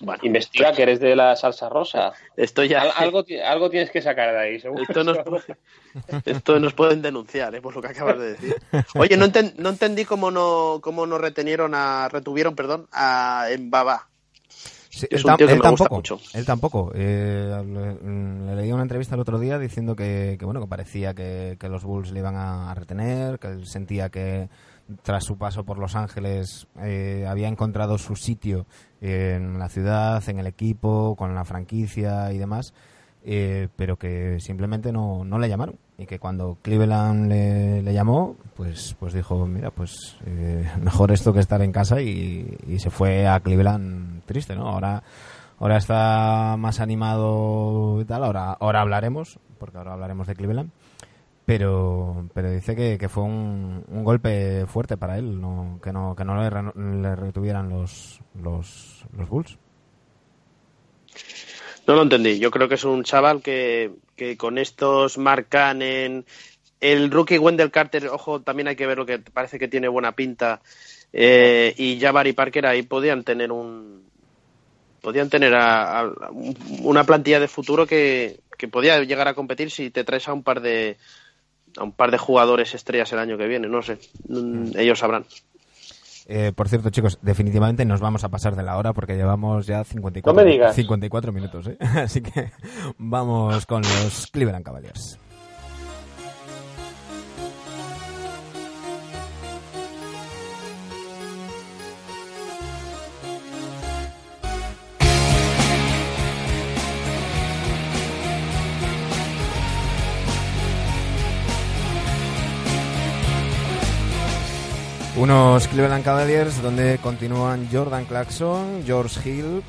Speaker 3: Bueno,
Speaker 2: Investiga que eres de la salsa rosa.
Speaker 3: Esto ya.
Speaker 2: Al- algo, algo tienes que sacar de ahí, seguro.
Speaker 3: Esto nos, esto nos pueden denunciar, ¿eh? por lo que acabas de decir. Oye, no, enten- no entendí cómo no, cómo no retenieron a, retuvieron, perdón, a Mbaba.
Speaker 1: Sí,
Speaker 3: Es
Speaker 1: él,
Speaker 3: un
Speaker 1: tam-
Speaker 3: tío que
Speaker 1: él
Speaker 3: me gusta
Speaker 1: tampoco.
Speaker 3: mucho.
Speaker 1: Él tampoco. Eh, le, le leí una entrevista el otro día diciendo que, que, bueno que parecía que, que los Bulls le iban a, a retener, que él sentía que tras su paso por Los Ángeles eh, había encontrado su sitio en la ciudad, en el equipo, con la franquicia y demás, eh, pero que simplemente no, no le llamaron y que cuando Cleveland le, llamó, pues pues dijo, mira, pues eh, mejor esto que estar en casa y, y se fue a Cleveland triste, ¿no? Ahora ahora está más animado y tal, ahora ahora hablaremos, porque ahora hablaremos de Cleveland. Pero, pero dice que, que fue un, un golpe fuerte para él, no, que no, que no le, le retuvieran los, los, los Bulls.
Speaker 3: No lo entendí. Yo creo que es un chaval que, que con estos marcan en el rookie Wendell Carter, ojo, también hay que ver lo que parece que tiene buena pinta. eh, y Jabari Parker ahí podían tener un podían tener a- a- un- una plantilla de futuro que, que podía llegar a competir si te traes a un par de a un par de jugadores estrellas el año que viene, no sé, Mm, ellos sabrán.
Speaker 1: Eh, por cierto, chicos, definitivamente nos vamos a pasar de la hora porque llevamos ya 54,
Speaker 2: No me digas.
Speaker 1: 54 minutos. ¿eh? Así que vamos con los Cleveland Cavaliers. Unos Cleveland Cavaliers donde continúan Jordan Clarkson, George Hill,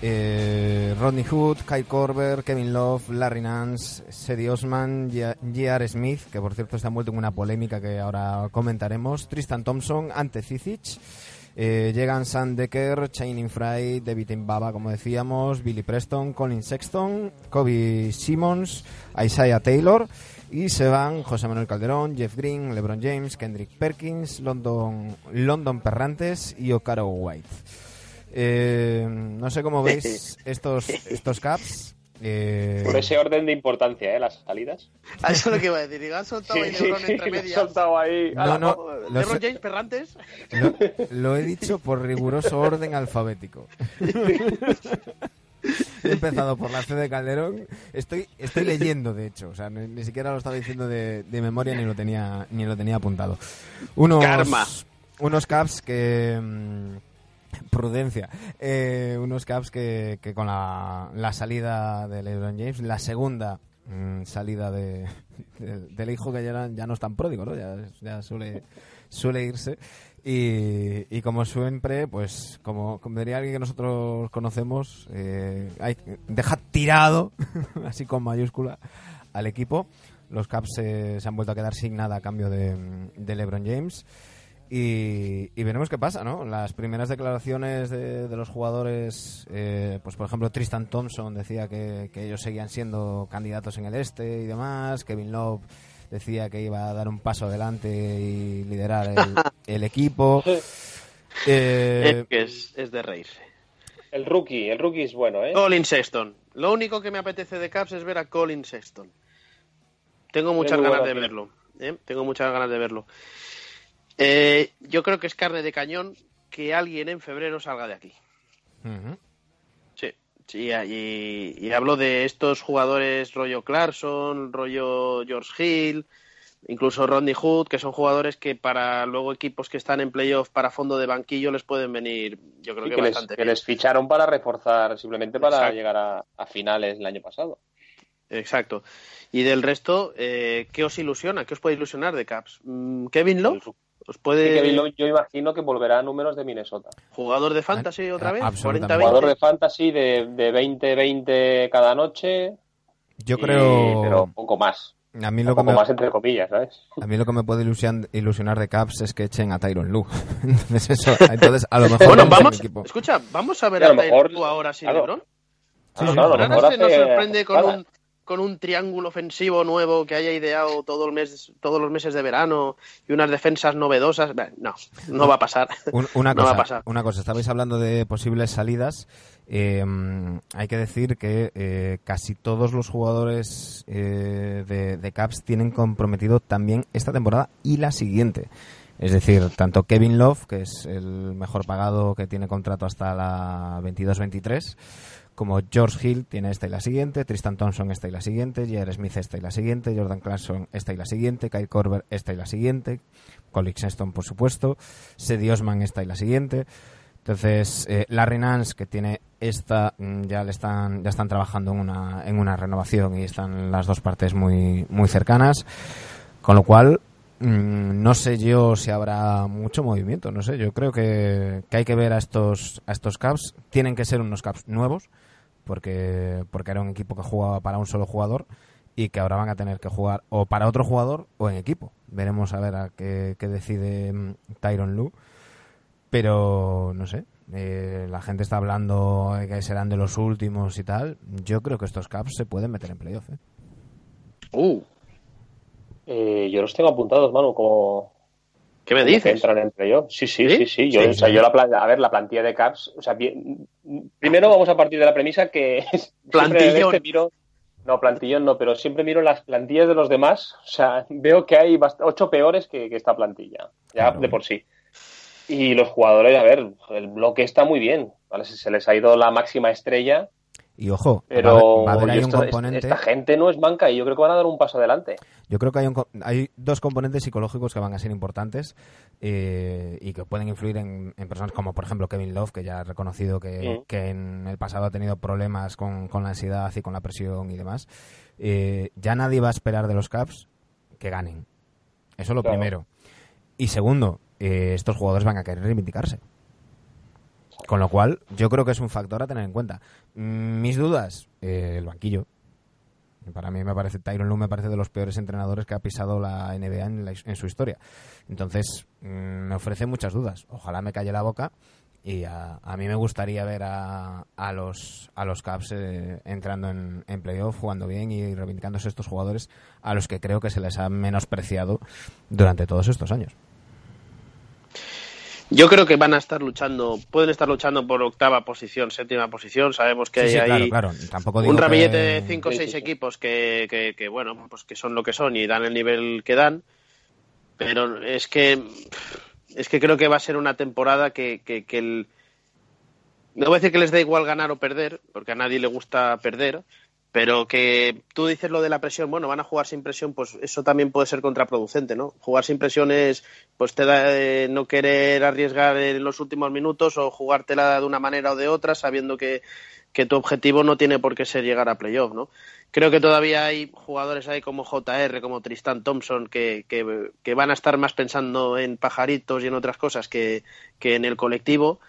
Speaker 1: eh, Rodney Hood, Kyle Korver, Kevin Love, Larry Nance, Sedi Osman, J.R. Smith, que por cierto está envuelto en una polémica que ahora comentaremos, Tristan Thompson, Ante Cizic, eh, llegan Sam Decker, Channing Fry, David Mbaba, como decíamos, Billy Preston, Colin Sexton, Kobe Simmons, Isaiah Taylor y se van José Manuel Calderón, Jeff Green, LeBron James, Kendrick Perkins, London, London Perrantes y Ocaro White. Eh, no sé cómo veis estos, estos caps. Eh,
Speaker 2: Por ese orden de importancia, ¿eh? Las salidas.
Speaker 3: A eso es lo que iba a decir. Digo, han soltado ahí
Speaker 2: Sí,
Speaker 3: LeBron
Speaker 2: sí,
Speaker 3: entre medias.
Speaker 2: soltado ahí.
Speaker 1: No, no,
Speaker 3: LeBron James, Perrantes.
Speaker 1: Lo, lo he dicho por riguroso orden alfabético. He empezado por la C de Calderón. Estoy, estoy leyendo, de hecho. O sea, ni, ni siquiera lo estaba diciendo de, de memoria ni lo tenía, ni lo tenía apuntado. Unos,
Speaker 3: Karma.
Speaker 1: Unos caps que. mm, Prudencia. Eh, unos caps que, que con la, la salida de LeBron James, la segunda mm, salida de, del- del hijo que ya, ya no es tan pródigo, ¿no? Ya, ya suele, suele irse. Y, y como siempre, pues como, como diría alguien que nosotros conocemos, eh, hay, deja tirado, así con mayúscula, al equipo. Los Caps se han vuelto a quedar sin nada a cambio de, de LeBron James. Y, y veremos qué pasa, ¿no? Las primeras declaraciones de, de los jugadores, eh, pues por ejemplo Tristan Thompson decía que, que ellos seguían siendo candidatos en el este y demás. Kevin Love decía que iba a dar un paso adelante y liderar el, el equipo. Eh,
Speaker 3: Es que es, es de reírse.
Speaker 2: El rookie, el rookie es bueno, ¿eh?
Speaker 3: Colin Sexton. Lo único que me apetece de Caps es ver a Colin Sexton. Tengo muchas ganas
Speaker 2: buena
Speaker 3: de verlo. ¿eh? Tengo muchas ganas de verlo. Eh, yo creo que es carne de cañón que alguien en febrero salga de aquí. Sí, sí, y, y hablo de estos jugadores rollo Clarkson, rollo George Hill, incluso Rodney Hood, que son jugadores que para luego equipos que están en playoff para fondo de banquillo les pueden venir, yo creo que,
Speaker 2: que, les,
Speaker 3: bastante
Speaker 2: que les ficharon para reforzar, simplemente para
Speaker 3: Exacto.
Speaker 2: llegar a, a finales el año pasado.
Speaker 3: Exacto. Y del resto, eh, ¿qué os ilusiona? ¿Qué os puede ilusionar de Caps? Mm, ¿Kevin Love? ¿Os puede...
Speaker 2: Kevin Love, yo imagino que volverá a números de Minnesota.
Speaker 3: ¿Jugador de fantasy otra vez?
Speaker 1: absolutamente.
Speaker 3: 40-20.
Speaker 2: Jugador de fantasy de, de 20-20 cada noche.
Speaker 1: Yo
Speaker 2: y-
Speaker 1: creo...
Speaker 2: pero poco más.
Speaker 1: a, mí
Speaker 2: Un
Speaker 1: lo que
Speaker 2: poco
Speaker 1: me,
Speaker 2: más entre comillas, ¿sabes?
Speaker 1: a mí lo que me puede ilusión- ilusionar de Caps es que echen a Tyron Lue. entonces, eso, entonces, a lo mejor
Speaker 3: Bueno, vamos, escucha, vamos a ver
Speaker 2: Y a
Speaker 3: a,
Speaker 2: lo mejor-
Speaker 3: ahora sin
Speaker 2: claro.
Speaker 3: LeBron.
Speaker 2: Sí,
Speaker 1: sí,
Speaker 2: claro, a lo mejor
Speaker 3: se nos
Speaker 2: hace
Speaker 3: sorprende con un, con un triángulo ofensivo nuevo que haya ideado todo el mes, todos los meses de verano y unas defensas novedosas. No, no va a pasar.
Speaker 1: Un- una,
Speaker 3: No va a
Speaker 1: cosa,
Speaker 3: pasar.
Speaker 1: una cosa, estabais hablando de posibles salidas. eh, hay que decir que eh, casi todos los jugadores eh, de, de Caps tienen comprometido también esta temporada y la siguiente. Es decir, tanto Kevin Love, que es el mejor pagado que tiene contrato hasta la 22-23, como George Hill tiene esta y la siguiente, Tristan Thompson esta y la siguiente, J.R. Smith esta y la siguiente, Jordan Clarkson esta y la siguiente, Kyle Korver esta y la siguiente, Colin Sexton por supuesto, Sedi Osman esta y la siguiente. Entonces, eh, Larry Nance, que tiene esta, mm, ya le están, ya están trabajando en una, en una renovación y están las dos partes muy, muy cercanas. Con lo cual, mm, no sé yo si habrá mucho movimiento, no sé. Yo creo que, que hay que ver a estos, a estos caps. Tienen que ser unos caps nuevos, porque, porque era un equipo que jugaba para un solo jugador y que ahora van a tener que jugar o para otro jugador o en equipo. Veremos a ver a qué, qué decide mm, Tyron Lue. Pero no sé, eh, la gente está hablando de que serán de los últimos y tal. Yo creo que estos caps se pueden meter en playoff. ¿eh?
Speaker 3: Uh,
Speaker 2: Eh, yo los tengo apuntados, mano, como,
Speaker 3: ¿Qué me dices?
Speaker 2: entran en playoff. Sí, sí,
Speaker 3: ¿Sí?
Speaker 2: sí, sí. Yo,
Speaker 1: Sí,
Speaker 2: o sea,
Speaker 1: sí.
Speaker 2: yo la a ver, la plantilla de Caps, o sea, bien- primero vamos a partir de la premisa que
Speaker 3: Plantillón.
Speaker 2: este miro, no, plantillón no, pero siempre miro las plantillas de los demás. O sea, veo que hay ocho peores que, que esta plantilla, ya
Speaker 1: Claro.
Speaker 2: de por sí. Y los jugadores, a ver, el bloque está muy bien. ¿vale? Se les ha ido la máxima estrella,
Speaker 1: Y ojo,
Speaker 2: pero
Speaker 1: va a haber, ahí un
Speaker 2: esto-
Speaker 1: componente.
Speaker 2: esta gente no es banca y yo creo que van a dar un paso adelante.
Speaker 1: Yo creo que hay, un hay dos componentes psicológicos que van a ser importantes eh, y que pueden influir en, en personas como, por ejemplo, Kevin Love, que ya ha reconocido que,
Speaker 2: Mm.
Speaker 1: que en el pasado ha tenido problemas con, con la ansiedad y con la presión y demás. Eh, ya nadie va a esperar de los Caps que ganen. Eso es lo
Speaker 2: Claro.
Speaker 1: primero. Y segundo, eh, estos jugadores van a querer reivindicarse. Con lo cual, yo creo que es un factor a tener en cuenta. Mm, Mis dudas, eh, el banquillo. Para mí me parece, Tyron Lue me parece de los peores entrenadores que ha pisado la NBA en, la- en su historia. Entonces, mm, me ofrece muchas dudas. Ojalá me calle la boca y a, a mí me gustaría ver a, a los a los Caps eh, entrando en, en playoff, jugando bien y reivindicándose estos jugadores a los que creo que se les ha menospreciado durante todos estos años.
Speaker 3: Yo creo que van a estar luchando, pueden estar luchando por octava posición, séptima posición. Sabemos que
Speaker 1: Sí, sí,
Speaker 3: hay
Speaker 1: claro,
Speaker 3: ahí
Speaker 1: claro. Tampoco digo
Speaker 3: un
Speaker 1: que-
Speaker 3: ramillete de cinco o seis equipos que, que, que, bueno, pues que son lo que son y dan el nivel que dan. Pero es que es que creo que va a ser una temporada que, que, que el no voy a decir que les da igual ganar o perder, porque a nadie le gusta perder, pero que tú dices lo de la presión, bueno, van a jugar sin presión, pues eso también puede ser contraproducente, ¿no? Jugar sin presión es, pues te da eh, no querer arriesgar en los últimos minutos o jugártela de una manera o de otra, sabiendo que, que tu objetivo no tiene por qué ser llegar a playoff, ¿no? Creo que todavía hay jugadores ahí como JR, como Tristan Thompson, que, que, que van a estar más pensando en pajaritos y en otras cosas que, que en el colectivo.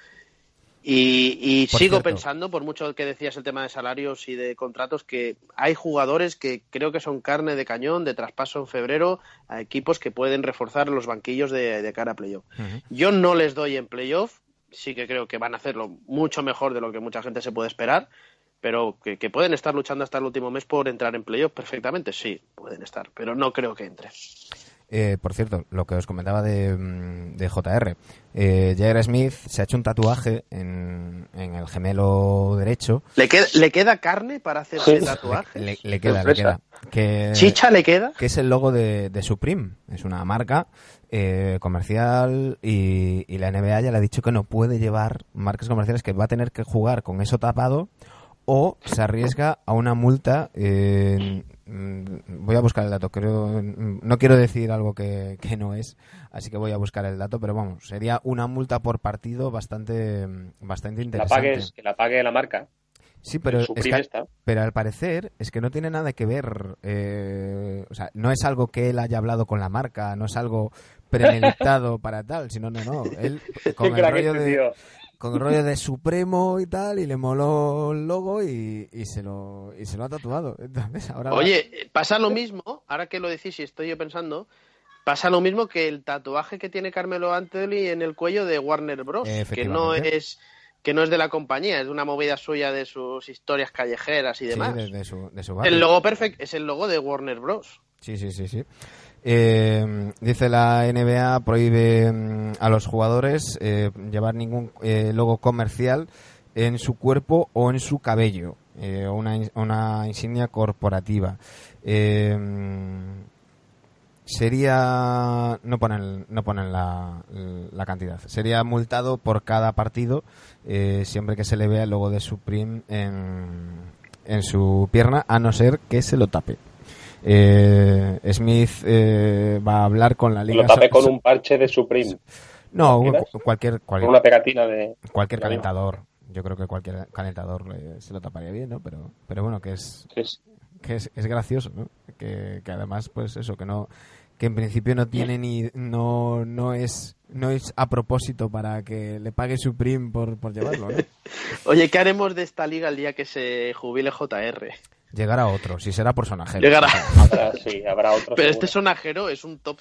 Speaker 3: Y, y sigo
Speaker 1: cierto.
Speaker 3: pensando, por mucho que decías el tema de salarios y de contratos, que hay jugadores que creo que son carne de cañón, de traspaso en febrero, a equipos que pueden reforzar los banquillos de, de cara a playoff. Yo no les doy en playoff, sí que creo que van a hacerlo mucho mejor de lo que mucha gente se puede esperar, pero que, que pueden estar luchando hasta el último mes por entrar en playoff perfectamente, sí, pueden estar, pero no creo que entre.
Speaker 1: Eh, por cierto, lo que os comentaba de, mm, de JR. Eh, Jair Smith se ha hecho un tatuaje en, en el gemelo derecho.
Speaker 3: ¿Le queda, ¿le queda carne para hacerse tatuaje?
Speaker 1: Le, le queda, le queda. Que,
Speaker 3: ¿Chicha le queda?
Speaker 1: que es el logo de, de Supreme. Es una marca eh, comercial y, y la NBA ya le ha dicho que no puede llevar marcas comerciales, que va a tener que jugar con eso tapado o se arriesga a una multa. eh, voy a buscar el dato. Creo, mm, no quiero decir algo que, que no es, así que voy a buscar el dato, pero vamos, sería una multa por partido bastante, bastante
Speaker 2: la
Speaker 1: interesante.
Speaker 2: pagues, que la pague la marca.
Speaker 1: Sí, pero es que- pero al parecer es que no tiene nada que ver. eh, o sea, no es algo que él haya hablado con la marca, no es algo premeditado para tal, sino no, no. Él con el, rollo de. Con rollo de Supremo y tal, y le moló el logo y, y se lo y se lo ha tatuado. Entonces, ahora va-
Speaker 3: Oye, pasa lo mismo, ahora que lo decís y estoy yo pensando, pasa lo mismo que el tatuaje que tiene Carmelo Anthony en el cuello de Warner Bros. Que no es que no es de la compañía, es una movida suya de sus historias callejeras y
Speaker 1: sí,
Speaker 3: demás.
Speaker 1: de, de su, de su barrio.
Speaker 3: el logo perfect es el logo de Warner Bros.
Speaker 1: Sí, sí, sí, sí. Eh, dice la NBA prohíbe mm, a los jugadores eh, llevar ningún eh, logo comercial en su cuerpo o en su cabello, eh, una, una insignia corporativa. Eh, sería no ponen no ponen la, la cantidad sería multado por cada partido eh, siempre que se le vea el logo de Supreme en, en su pierna a no ser que se lo tape eh, Smith eh, va a hablar con la liga
Speaker 2: Lo tapé con un parche de Supreme,
Speaker 1: no cualquier
Speaker 2: con
Speaker 1: cualquier,
Speaker 2: una pegatina de...
Speaker 1: cualquier calentador yo creo que cualquier calentador eh, se lo taparía bien no pero pero bueno que es
Speaker 2: Sí, sí.
Speaker 1: que es, es gracioso, ¿no? Que, que además, pues eso, que no que en principio no tiene ni no no es no es a propósito para que le pague Supreme por, por llevarlo, ¿no?
Speaker 3: Oye, ¿qué haremos de esta liga el día que se jubile JR?
Speaker 1: Llegar a otro, si será por sonajero.
Speaker 3: Llegar a-
Speaker 2: Habrá, sí, habrá otro.
Speaker 3: Pero este sonajero es un top.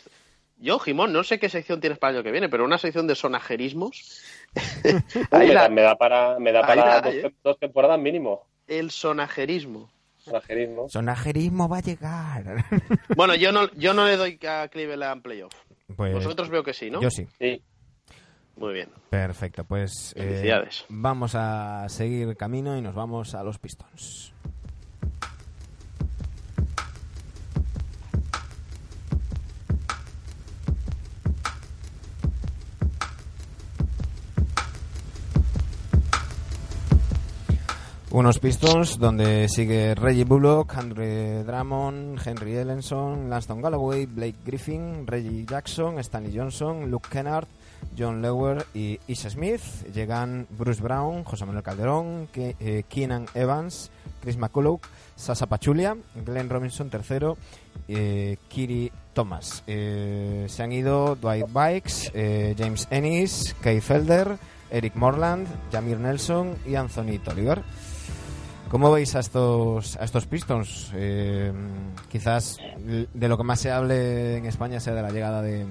Speaker 3: Yo, Jimón, no sé qué sección tienes para el año que viene, pero una sección de sonajerismos. Ahí
Speaker 2: me,
Speaker 3: la-
Speaker 2: da, me da para, me da
Speaker 3: Ahí
Speaker 2: para
Speaker 3: la
Speaker 2: dos,
Speaker 3: hay, ¿eh?
Speaker 2: dos temporadas mínimo.
Speaker 3: El sonajerismo.
Speaker 2: Extranjerismo.
Speaker 1: Sonajerismo va a llegar.
Speaker 3: Bueno, yo no, yo no le doy a Cleveland playoff.
Speaker 1: Pues
Speaker 3: Vosotros veo que sí, ¿no?
Speaker 1: yo sí.
Speaker 2: Sí.
Speaker 3: Muy bien.
Speaker 1: Perfecto, pues eh,
Speaker 3: Felicidades.
Speaker 1: vamos a seguir camino y nos vamos a los Pistons. Unos Pistons donde sigue Reggie Bullock, Andre Drummond, Henry Ellenson, Lanston Galloway, Blake Griffin, Reggie Jackson, Stanley Johnson, Luke Kennard, John Lewer y Isha Smith. Llegan Bruce Brown, José Manuel Calderón, eh, Keenan Evans, Chris McCullough, Sasa Pachulia, Glenn Robinson tercero eh, Kiri Thomas. Eh, se han ido Dwight Bikes, eh, James Ennis, Kay Felder, Eric Morland, Jamir Nelson y Anthony Tolliver. ¿Cómo veis a estos, a estos Pistons? Eh, quizás de lo que más se hable en España sea de la llegada de,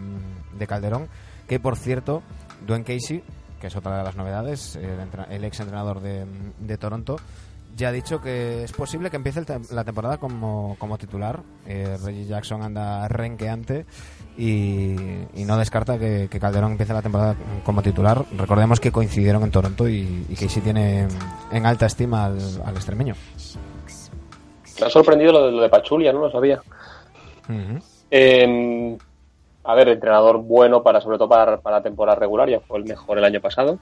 Speaker 1: de Calderón, que por cierto, Dwayne Casey, que es otra de las novedades, el, entra- el ex entrenador de, de Toronto, ya ha dicho que es posible que empiece el la temporada como, como titular. Eh, Reggie Jackson anda renqueante y, y no descarta que, que Calderón empiece la temporada como titular. Recordemos que coincidieron en Toronto y, y Casey tiene en alta estima al, al extremeño.
Speaker 2: Me ha sorprendido lo de, lo de Pachulia, no lo sabía. Eh, a ver, entrenador bueno para, sobre todo para, para temporada regular, ya fue el mejor el año pasado.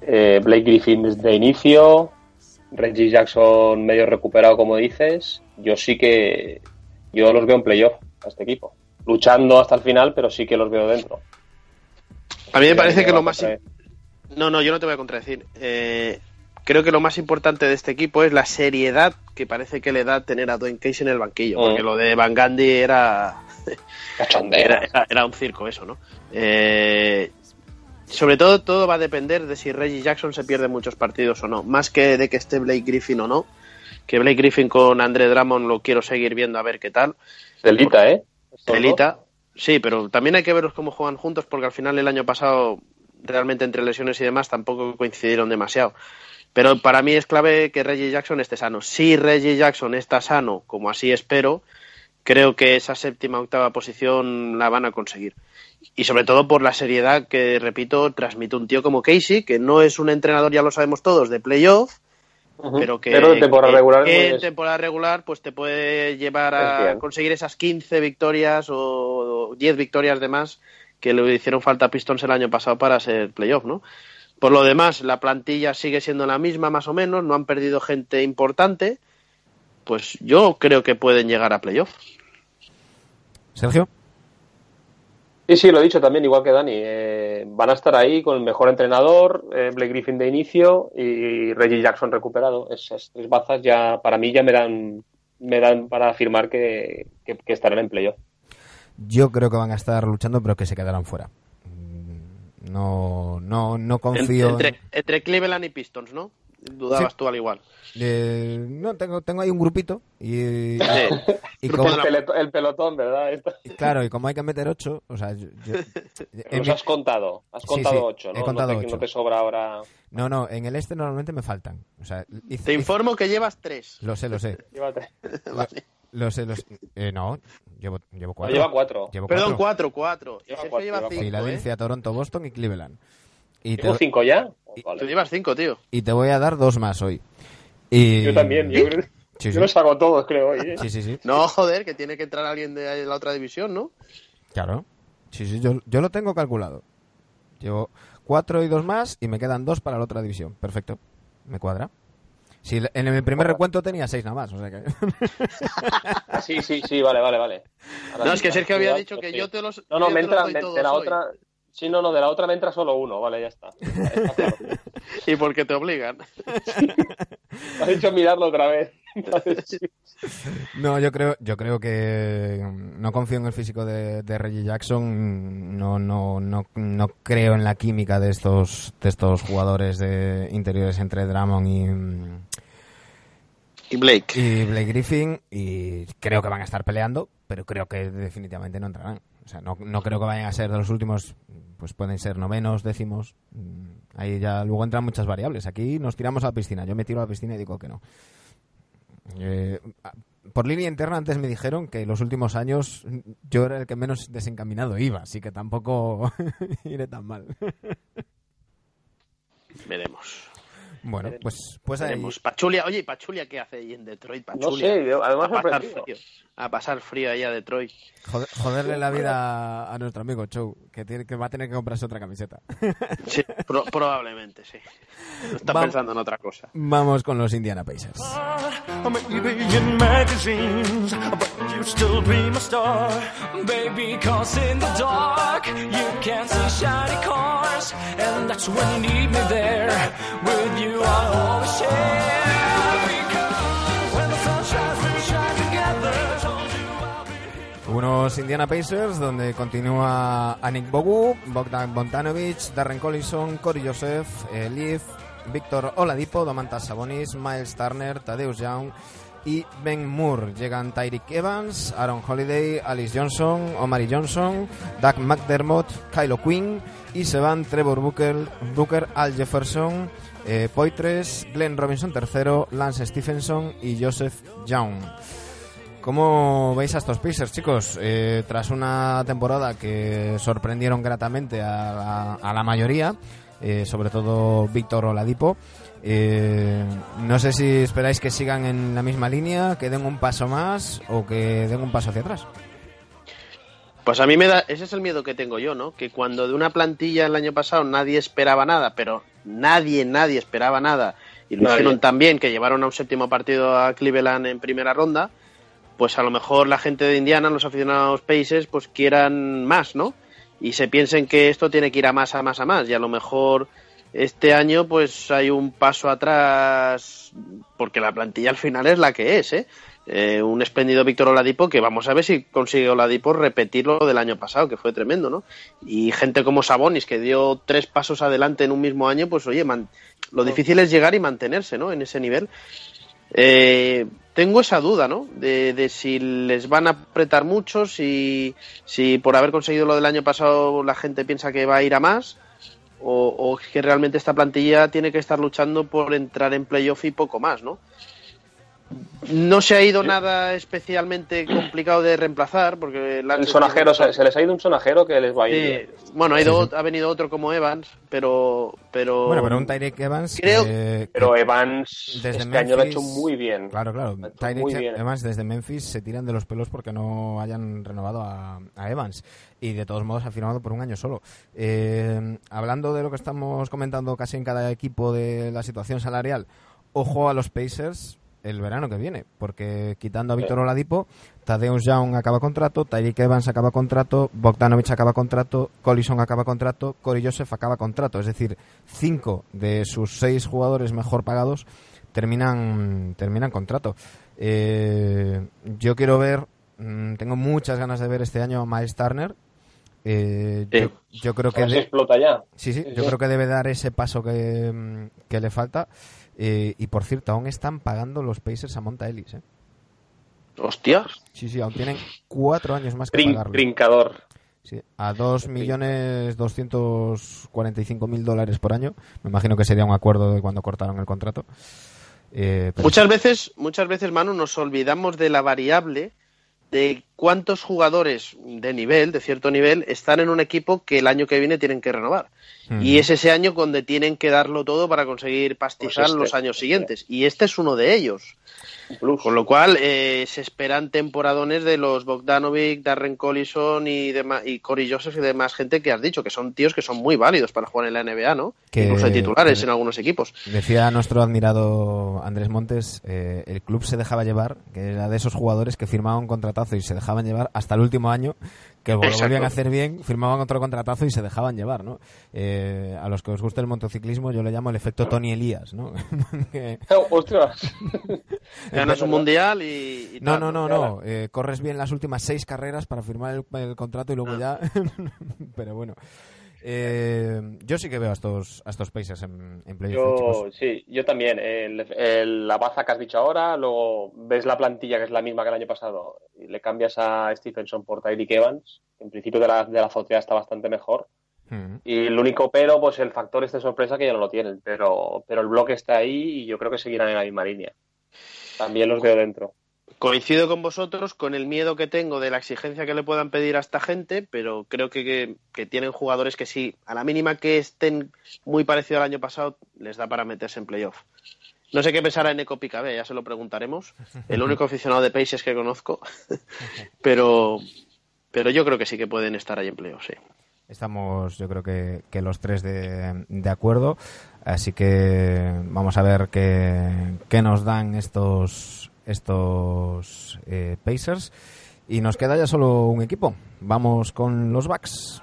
Speaker 2: Eh, Blake Griffin de inicio, Reggie Jackson medio recuperado, como dices. Yo sí que yo los veo en playoff a este equipo, luchando hasta el final, pero sí que los veo dentro.
Speaker 3: A mí me parece que lo más... No, no, yo no te voy a contradecir. Eh, creo que lo más importante de este equipo es la seriedad que parece que le da tener a Dwayne Casey en el banquillo.
Speaker 2: Mm.
Speaker 3: Porque lo de Van Gandhi era, era- era un circo eso, ¿no? Eh, sobre todo, todo va a depender de si Reggie Jackson se pierde muchos partidos o no. Más que de que esté Blake Griffin o no. Que Blake Griffin con Andre Drummond lo quiero seguir viendo a ver qué tal.
Speaker 2: Delita, ¿eh?
Speaker 3: Telita. Sí, pero también hay que verlos cómo juegan juntos porque al final el año pasado realmente entre lesiones y demás tampoco coincidieron demasiado. Pero para mí es clave que Reggie Jackson esté sano. Si Reggie Jackson está sano, como así espero, creo que esa séptima octava posición la van a conseguir. Y sobre todo por la seriedad que, repito, transmite un tío como Casey, que no es un entrenador, ya lo sabemos todos, de playoff, Pero que,
Speaker 2: Pero en temporada
Speaker 3: que-
Speaker 2: regular
Speaker 3: que
Speaker 2: es-
Speaker 3: en temporada regular pues te puede llevar a conseguir esas 15 victorias o 10 victorias de más que le hicieron falta a Pistons el año pasado para ser playoff, ¿no? Por lo demás, la plantilla sigue siendo la misma más o menos, no han perdido gente importante, pues yo creo que pueden llegar a playoff.
Speaker 1: Sergio.
Speaker 2: Sí, sí, lo he dicho también, igual que Dani. Eh, van a estar ahí con el mejor entrenador, eh, Blake Griffin de inicio y Reggie Jackson recuperado. Esas tres bazas ya, para mí, ya me dan, me dan para afirmar que, que- que estarán en playoff.
Speaker 1: Yo creo que van a estar luchando, pero que se quedarán fuera. Mm, No, no, no confío. en-
Speaker 3: entre, entre Cleveland y Pistons, ¿no? Dudabas
Speaker 1: Sí.
Speaker 3: tú al igual.
Speaker 1: Eh, no, tengo, tengo ahí un grupito y,
Speaker 3: Sí.
Speaker 1: como,
Speaker 2: El, pelotón, ¿verdad? Esto-
Speaker 1: claro, y como hay que meter ocho, o sea, yo, yo- en
Speaker 2: Los
Speaker 1: mi-
Speaker 2: has contado. Has contado
Speaker 1: sí,
Speaker 2: ocho,
Speaker 1: he
Speaker 2: ¿no?
Speaker 1: contado
Speaker 2: no, te,
Speaker 1: ocho.
Speaker 2: no te sobra ahora.
Speaker 1: no, no, en el este normalmente me faltan. O sea, hice-
Speaker 3: Te
Speaker 1: hice-
Speaker 3: informo que llevas tres.
Speaker 1: lo sé, lo sé,
Speaker 2: Llévate.
Speaker 3: Vale.
Speaker 1: lo sé, lo sé. Eh, no, llevo, llevo cuatro.
Speaker 2: Lleva cuatro.
Speaker 1: Llevo
Speaker 3: Perdón,
Speaker 1: cuatro.
Speaker 3: cuatro, cuatro.
Speaker 2: Lleva cuatro,
Speaker 3: lleva
Speaker 2: lleva
Speaker 3: ¿eh?
Speaker 1: Filadelfia, Toronto, Boston y Cleveland. Y te,
Speaker 2: ¿Tengo cinco ya? Vale.
Speaker 3: Tú llevas cinco, tío.
Speaker 1: y te voy a dar dos más hoy. Y...
Speaker 2: Yo también. Yo, creo-
Speaker 1: Sí,
Speaker 2: yo
Speaker 1: sí.
Speaker 2: los hago todos, creo. hoy, ¿eh?
Speaker 1: Sí, sí, sí.
Speaker 3: No, joder, que tiene que entrar alguien de la otra división, ¿no?
Speaker 1: Claro. Sí, sí, yo, yo lo tengo calculado. Llevo cuatro y dos más y me quedan dos para la otra división. Perfecto. Me cuadra. Si en el primer recuento tenía seis nada más, o sea que...
Speaker 2: Sí, sí, sí, vale, vale, vale. Ahora
Speaker 3: No,
Speaker 2: sí,
Speaker 3: es que Sergio había dicho que
Speaker 2: sí.
Speaker 3: yo te los.
Speaker 2: No, no, me
Speaker 3: te
Speaker 2: entra de, la
Speaker 3: hoy.
Speaker 2: otra. Sí, no, no, de la otra me entra solo uno, vale, ya está. Está claro.
Speaker 3: Y porque te obligan.
Speaker 2: Me has dicho mirarlo otra vez. Sí.
Speaker 1: No, yo creo, yo creo que mm, no confío en el físico de, de Reggie Jackson. No, no, no, no creo en la química de estos, de estos jugadores de interiores entre Drummond y,
Speaker 3: Y Blake.
Speaker 1: y Blake Griffin y creo que van a estar peleando, pero creo que definitivamente no entrarán. Sea, no, no creo que vayan a ser de los últimos, pues pueden ser novenos, décimos. Mm, Ahí ya luego entran muchas variables. Aquí nos tiramos a la piscina. Yo me tiro a la piscina y digo que no. Eh, por línea interna antes me dijeron que los últimos años yo era el que menos desencaminado iba, así que tampoco iré tan mal.
Speaker 3: Veremos.
Speaker 1: Bueno, pues, pues ahí.
Speaker 3: Pachulia, oye, ¿y Pachulia qué hace ahí en Detroit?
Speaker 2: No
Speaker 3: Pachulia.
Speaker 2: sé, yo- además
Speaker 3: a pasar frío. A pasar frío ahí a Detroit.
Speaker 1: Joder- joderle la vida a nuestro amigo Chow, que, tiene, que va a tener que comprarse otra camiseta.
Speaker 3: Sí, pro- probablemente, sí. Está
Speaker 1: Vamos.
Speaker 3: pensando en otra cosa.
Speaker 1: Vamos con los Indiana Pacers. Unos Indiana Pacers donde continúa Anik Bogu, Bogdan Bontanovic, Darren Collison, Cory Joseph, eh, Leaf, Víctor Oladipo, Domantas Sabonis, Miles Turner, Tadeusz Young y Ben Moore. Llegan Tyreek Evans, Aaron Holiday, Alice Johnson, Omari Johnson, Doug McDermott, Kylo Quinn y se van Trevor Booker, Booker Al Jefferson, eh, Poitres, Glenn Robinson III, Lance Stephenson y Joseph Young. ¿Cómo veis a estos Pacers, chicos? Eh, tras una temporada que sorprendieron gratamente a la, mayoría, eh, sobre todo Víctor Oladipo, eh, no sé si esperáis que sigan en la misma línea, que den un paso más o que den un paso hacia atrás.
Speaker 3: Pues a mí me da, ese es el miedo que tengo yo, ¿no? Que cuando de una plantilla el año pasado nadie esperaba nada, pero nadie, nadie esperaba nada, y lo
Speaker 2: Nadie.
Speaker 3: hicieron tan bien que llevaron a un séptimo partido a Cleveland en primera ronda, pues a lo mejor la gente de Indiana, los aficionados Pacers, pues quieran más, ¿no? Y se piensen que esto tiene que ir a más, a más, a más, y a lo mejor este año pues hay un paso atrás, porque la plantilla al final es la que es, ¿eh? Eh, un espléndido Víctor Oladipo que vamos a ver si consigue Oladipo repetir lo del año pasado, que fue tremendo, ¿no? Y gente como Sabonis, que dio tres pasos adelante en un mismo año, pues oye, lo difícil es llegar y mantenerse, ¿no? En ese nivel. Eh, tengo esa duda, ¿no? De, de si les van a apretar mucho, si, si por haber conseguido lo del año pasado la gente piensa que va a ir a más, o, o que realmente esta plantilla tiene que estar luchando por entrar en playoff y poco más, ¿no? No se ha ido nada especialmente complicado de reemplazar, porque
Speaker 2: El sonajero, se, se les ha ido un sonajero que les va a ir.
Speaker 3: Sí, bueno, ha, ido, ha venido otro como Evans, pero. pero
Speaker 1: Bueno, pero un Tyreek Evans.
Speaker 3: Creo-
Speaker 1: eh, que-
Speaker 2: Pero Evans
Speaker 1: Desde
Speaker 2: este año lo ha hecho muy bien.
Speaker 1: Claro, claro. Tyreek. Evans desde Memphis se tiran de los pelos porque no hayan renovado a, a Evans. Y de todos modos ha firmado por un año solo. Eh, hablando de lo que estamos comentando casi en cada equipo de la situación salarial, ojo a los Pacers el verano que viene, porque quitando a Víctor Oladipo, Tadeusz Young acaba contrato, Tyreek Evans acaba contrato, Bogdanovich acaba contrato, Collison acaba contrato, Corey Joseph acaba contrato. Es decir, cinco de sus seis jugadores mejor pagados terminan, terminan contrato. Eh, yo quiero ver, mm, tengo muchas ganas de ver este año a Miles Turner. Eh,
Speaker 3: Sí.
Speaker 1: yo, yo creo que de-
Speaker 2: explota ya.
Speaker 1: sí, sí, yo creo que debe dar ese paso que, mm, que le falta. Eh, y por cierto, aún están pagando los Pacers a Monta Ellis. ¿eh?
Speaker 3: Hostias.
Speaker 1: Sí, sí, aún tienen cuatro años más que
Speaker 2: Brin-
Speaker 1: pagarle.
Speaker 2: brincador.
Speaker 1: Sí, a 2.245.000 dólares por año. Me imagino que sería un acuerdo de cuando cortaron el contrato. Eh, pero
Speaker 3: Muchas veces, muchas veces, Manu, nos olvidamos de la variable de cuántos jugadores de nivel, de cierto nivel, están en un equipo que el año que viene tienen que renovar.
Speaker 1: Mm.
Speaker 3: Y es ese año donde tienen que darlo todo para conseguir pastizar
Speaker 2: Pues este,
Speaker 3: los años
Speaker 2: este.
Speaker 3: siguientes. Y este es uno de ellos.
Speaker 2: Plus.
Speaker 3: Con lo cual, eh, se esperan temporadones de los Bogdanovic, Darren Collison y, dema- y Corey Joseph y demás gente que has dicho, que son tíos que son muy válidos para jugar en la NBA, ¿no?
Speaker 1: Que-
Speaker 3: Incluso de titulares
Speaker 1: que-
Speaker 3: en algunos equipos.
Speaker 1: Decía nuestro admirado Andrés Montes, eh, el club se dejaba llevar, que era de esos jugadores que firmaban un contratazo y se dejaban llevar hasta el último año, que lo
Speaker 3: Exacto.
Speaker 1: volvían a hacer bien, firmaban otro contratazo y se dejaban llevar, ¿no? Eh, a los que os gusta el motociclismo yo le llamo el efecto Tony Elías, ¿no?
Speaker 2: Oh, ostras.
Speaker 3: Ganas un mundial y, y
Speaker 1: no,
Speaker 3: tal,
Speaker 1: no, no, no, eh, corres bien las últimas seis carreras para firmar el, el contrato y luego ya... Pero bueno, eh, yo sí que veo a estos, a estos Pacers en, en
Speaker 2: Yo, sí, yo también. El, el- la baza que has dicho ahora, luego ves la plantilla que es la misma que el año pasado y le cambias a Stephenson por Tyreek Evans. En principio de la, de la azotea está bastante mejor.
Speaker 1: Mm.
Speaker 2: Y el único pero, pues el factor este sorpresa que ya no lo tienen. Pero, pero el bloque está ahí y yo creo que seguirán en la misma línea. También los veo dentro.
Speaker 3: Coincido con vosotros con el miedo que tengo de la exigencia que le puedan pedir a esta gente, pero creo que, que- tienen jugadores que sí, a la mínima que estén muy parecido al año pasado, les da para meterse en playoff. No sé qué pensará en Eco Picabé, ya se lo preguntaremos. El único aficionado de Paces que conozco. pero, pero yo creo que sí que pueden estar ahí en playoff, sí.
Speaker 1: Estamos, yo creo que, que los tres de, de acuerdo. Así que vamos a ver qué, qué nos dan estos, estos eh, Pacers. Y nos queda ya solo un equipo. Vamos con los Bucks.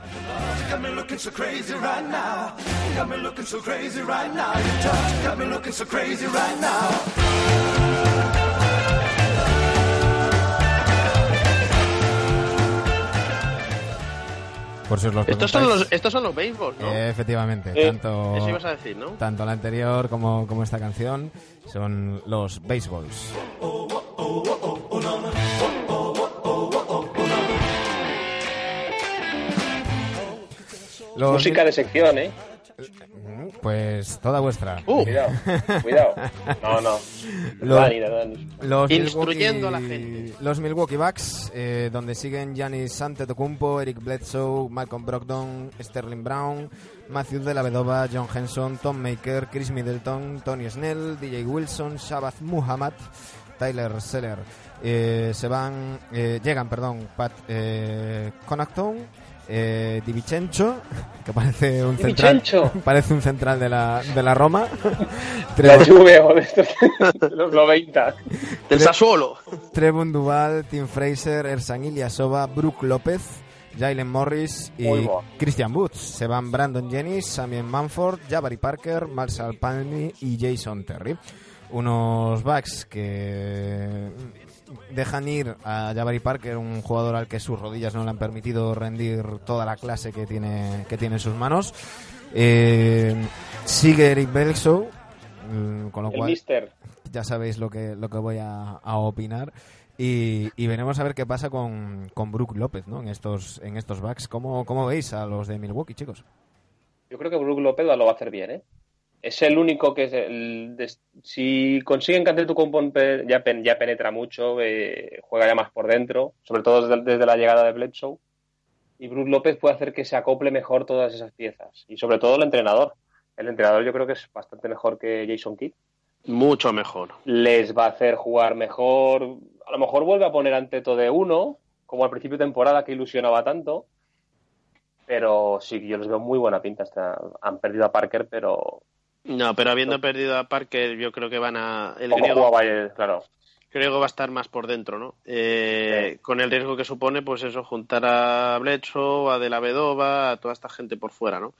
Speaker 1: Por si os los
Speaker 3: Estos son los, estos son los béisbol, ¿no?
Speaker 1: Eh, efectivamente,
Speaker 2: Sí,
Speaker 1: tanto,
Speaker 3: Eso ibas a decir, ¿no?
Speaker 1: tanto la anterior como, como esta canción son los baseballs. Los-
Speaker 2: Música de sección, ¿eh?
Speaker 1: Pues toda vuestra.
Speaker 3: Uh,
Speaker 2: Cuidado, cuidado. No, no.
Speaker 1: Lo-
Speaker 2: Dani, Dani.
Speaker 1: Los
Speaker 3: Instruyendo
Speaker 1: Milwaukee-
Speaker 3: a la gente.
Speaker 1: Los Milwaukee Bucks, eh, donde siguen Giannis Antetokounmpo, Eric Bledsoe, Malcolm Brogdon, Sterling Brown, Matthew de la Vedova, John Henson, Tom Maker, Chris Middleton, Tony Snell, DJ Wilson, Shabazz Muhammad, Tyler Seller. Eh, se van, eh, llegan, perdón, Pat eh, Connaughton, eh, Di Vincenzo, que parece un
Speaker 2: Di
Speaker 1: central,
Speaker 2: Vincenzo.
Speaker 1: parece un central de la, de la Roma.
Speaker 2: La Juve o de estos de los 90.
Speaker 3: del Sassuolo.
Speaker 1: Trevon Duval, Tim Fraser, Ersan Ilyasova, Brook López, Jalen Morris y
Speaker 2: bueno.
Speaker 1: Christian Woods. Se van Brandon Jennings, Samien Manford, Jabari Parker, Marshall Palmy y Jason Terry. Unos backs que dejan ir a Jabari Parker, un jugador al que sus rodillas no le han permitido rendir toda la clase que tiene, que tiene en sus manos. Eh, sigue Eric Bledsoe, mm, con lo
Speaker 2: El
Speaker 1: cual
Speaker 2: Mister.
Speaker 1: ya sabéis lo que, lo que voy a, a opinar. Y, y veremos a ver qué pasa con, con Brook López ¿no? en estos en estos backs. ¿Cómo, ¿Cómo veis a los de Milwaukee, chicos?
Speaker 2: Yo creo que Brook López lo va a hacer bien, ¿eh? Es el único que es el si consiguen que Antetokounmpo pe- ya, pen- ya penetra mucho, eh, juega ya más por dentro, sobre todo desde, desde la llegada de Bledsoe, y Brook López puede hacer que se acople mejor todas esas piezas, y sobre todo el entrenador. El entrenador yo creo que es bastante mejor que Jason Kidd.
Speaker 3: Mucho mejor.
Speaker 2: Les va a hacer jugar mejor, a lo mejor vuelve a poner Anteto de uno, como al principio de temporada que ilusionaba tanto, pero sí, yo les veo muy buena pinta. Hasta, han perdido a Parker, pero
Speaker 3: No, pero habiendo perdido a Parker, yo creo que van a. El griego,
Speaker 2: claro.
Speaker 3: griego va a estar más por dentro, ¿no? Eh, Con el riesgo que supone, pues eso, juntar a Bledsoe, a De La Vedova, a toda esta gente por fuera, ¿no?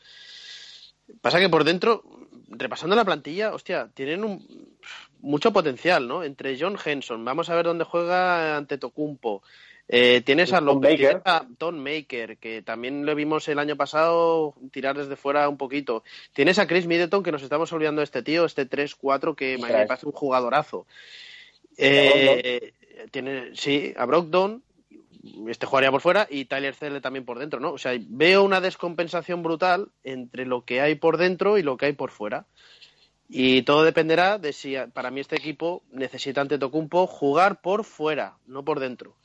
Speaker 3: Pasa que por dentro, repasando la plantilla, hostia, tienen un, mucho potencial, ¿no? Entre John Henson, vamos a ver dónde juega ante Tocumpo. Eh, tienes a
Speaker 2: Tom Maker.
Speaker 3: tienes a Tom Maker, que también lo vimos el año pasado tirar desde fuera un poquito. Tienes a Chris Middleton, que nos estamos olvidando de este tío, este 3-4, que me parece un jugadorazo. Eh, tiene, sí, a Brogdon, este jugaría por fuera, y Tyler Celle también por dentro, ¿no? O sea, veo una descompensación brutal entre lo que hay por dentro y lo que hay por fuera. Y todo dependerá de si para mí este equipo necesita ante Tocumpo jugar por fuera, no por dentro.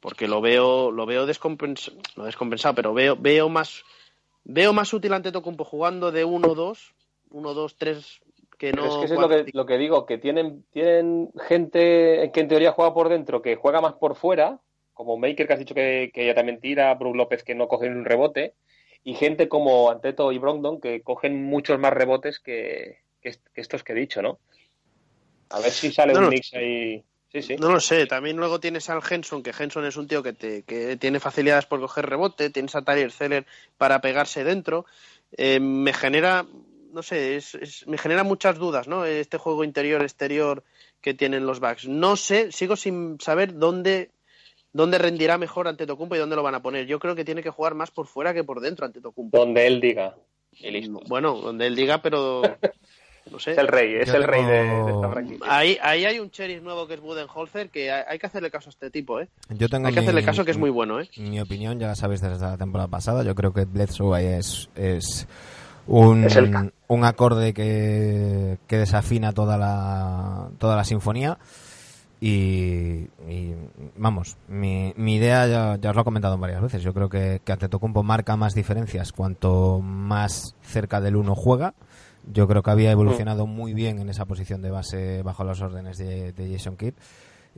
Speaker 3: Porque lo veo, lo veo descompensado, no descompensado, pero veo, veo más veo más útil ante Tocumpo jugando de 1-2, 1-2-3 que no.
Speaker 2: Pero es que eso es lo que, lo que digo, que tienen, tienen gente que en teoría juega por dentro, que juega más por fuera, como Maker que has dicho que, que ella también tira, Brook López que no cogen un rebote, y gente como Anteto y Brogdon que cogen muchos más rebotes que, que est- que estos que he dicho, ¿no? A ver si sale
Speaker 3: No,
Speaker 2: un
Speaker 3: no.
Speaker 2: mix ahí. Sí, sí.
Speaker 3: No lo sé, también luego tienes al Henson, que Henson es un tío que, te, que tiene facilidades por coger rebote, tienes a Tyler Zeller para pegarse dentro. Eh, me genera, no sé, es, es- me genera muchas dudas, ¿no? Este juego interior-exterior que tienen los Bucks. No sé, sigo sin saber dónde, dónde rendirá mejor ante Tocumpo y dónde lo van a poner. Yo creo que tiene que jugar más por fuera que por dentro ante Tocumpo.
Speaker 2: Donde él diga. Y listo.
Speaker 3: Bueno, donde él diga, pero no sé.
Speaker 2: Es el rey, es
Speaker 1: Yo
Speaker 2: el rey de, esta franquicia.
Speaker 3: Ahí, ahí hay un sheriff nuevo que es Budenholzer, que hay, hay que hacerle caso a este tipo, ¿eh?
Speaker 1: Yo tengo
Speaker 3: Hay que
Speaker 1: mi-
Speaker 3: hacerle caso que es muy bueno, ¿eh?
Speaker 1: Mi opinión, ya la sabéis desde la temporada pasada, yo creo que Bledsoe es, es un,
Speaker 2: Es el ca-
Speaker 1: un acorde que, que desafina toda la, toda la sinfonía. Y, y, vamos, mi, mi idea ya, ya os lo he comentado varias veces. Yo creo que, que Antetokounmpo marca más diferencias cuanto más cerca del uno juega. Yo creo que había evolucionado muy bien en esa posición de base bajo las órdenes de, de Jason Kidd.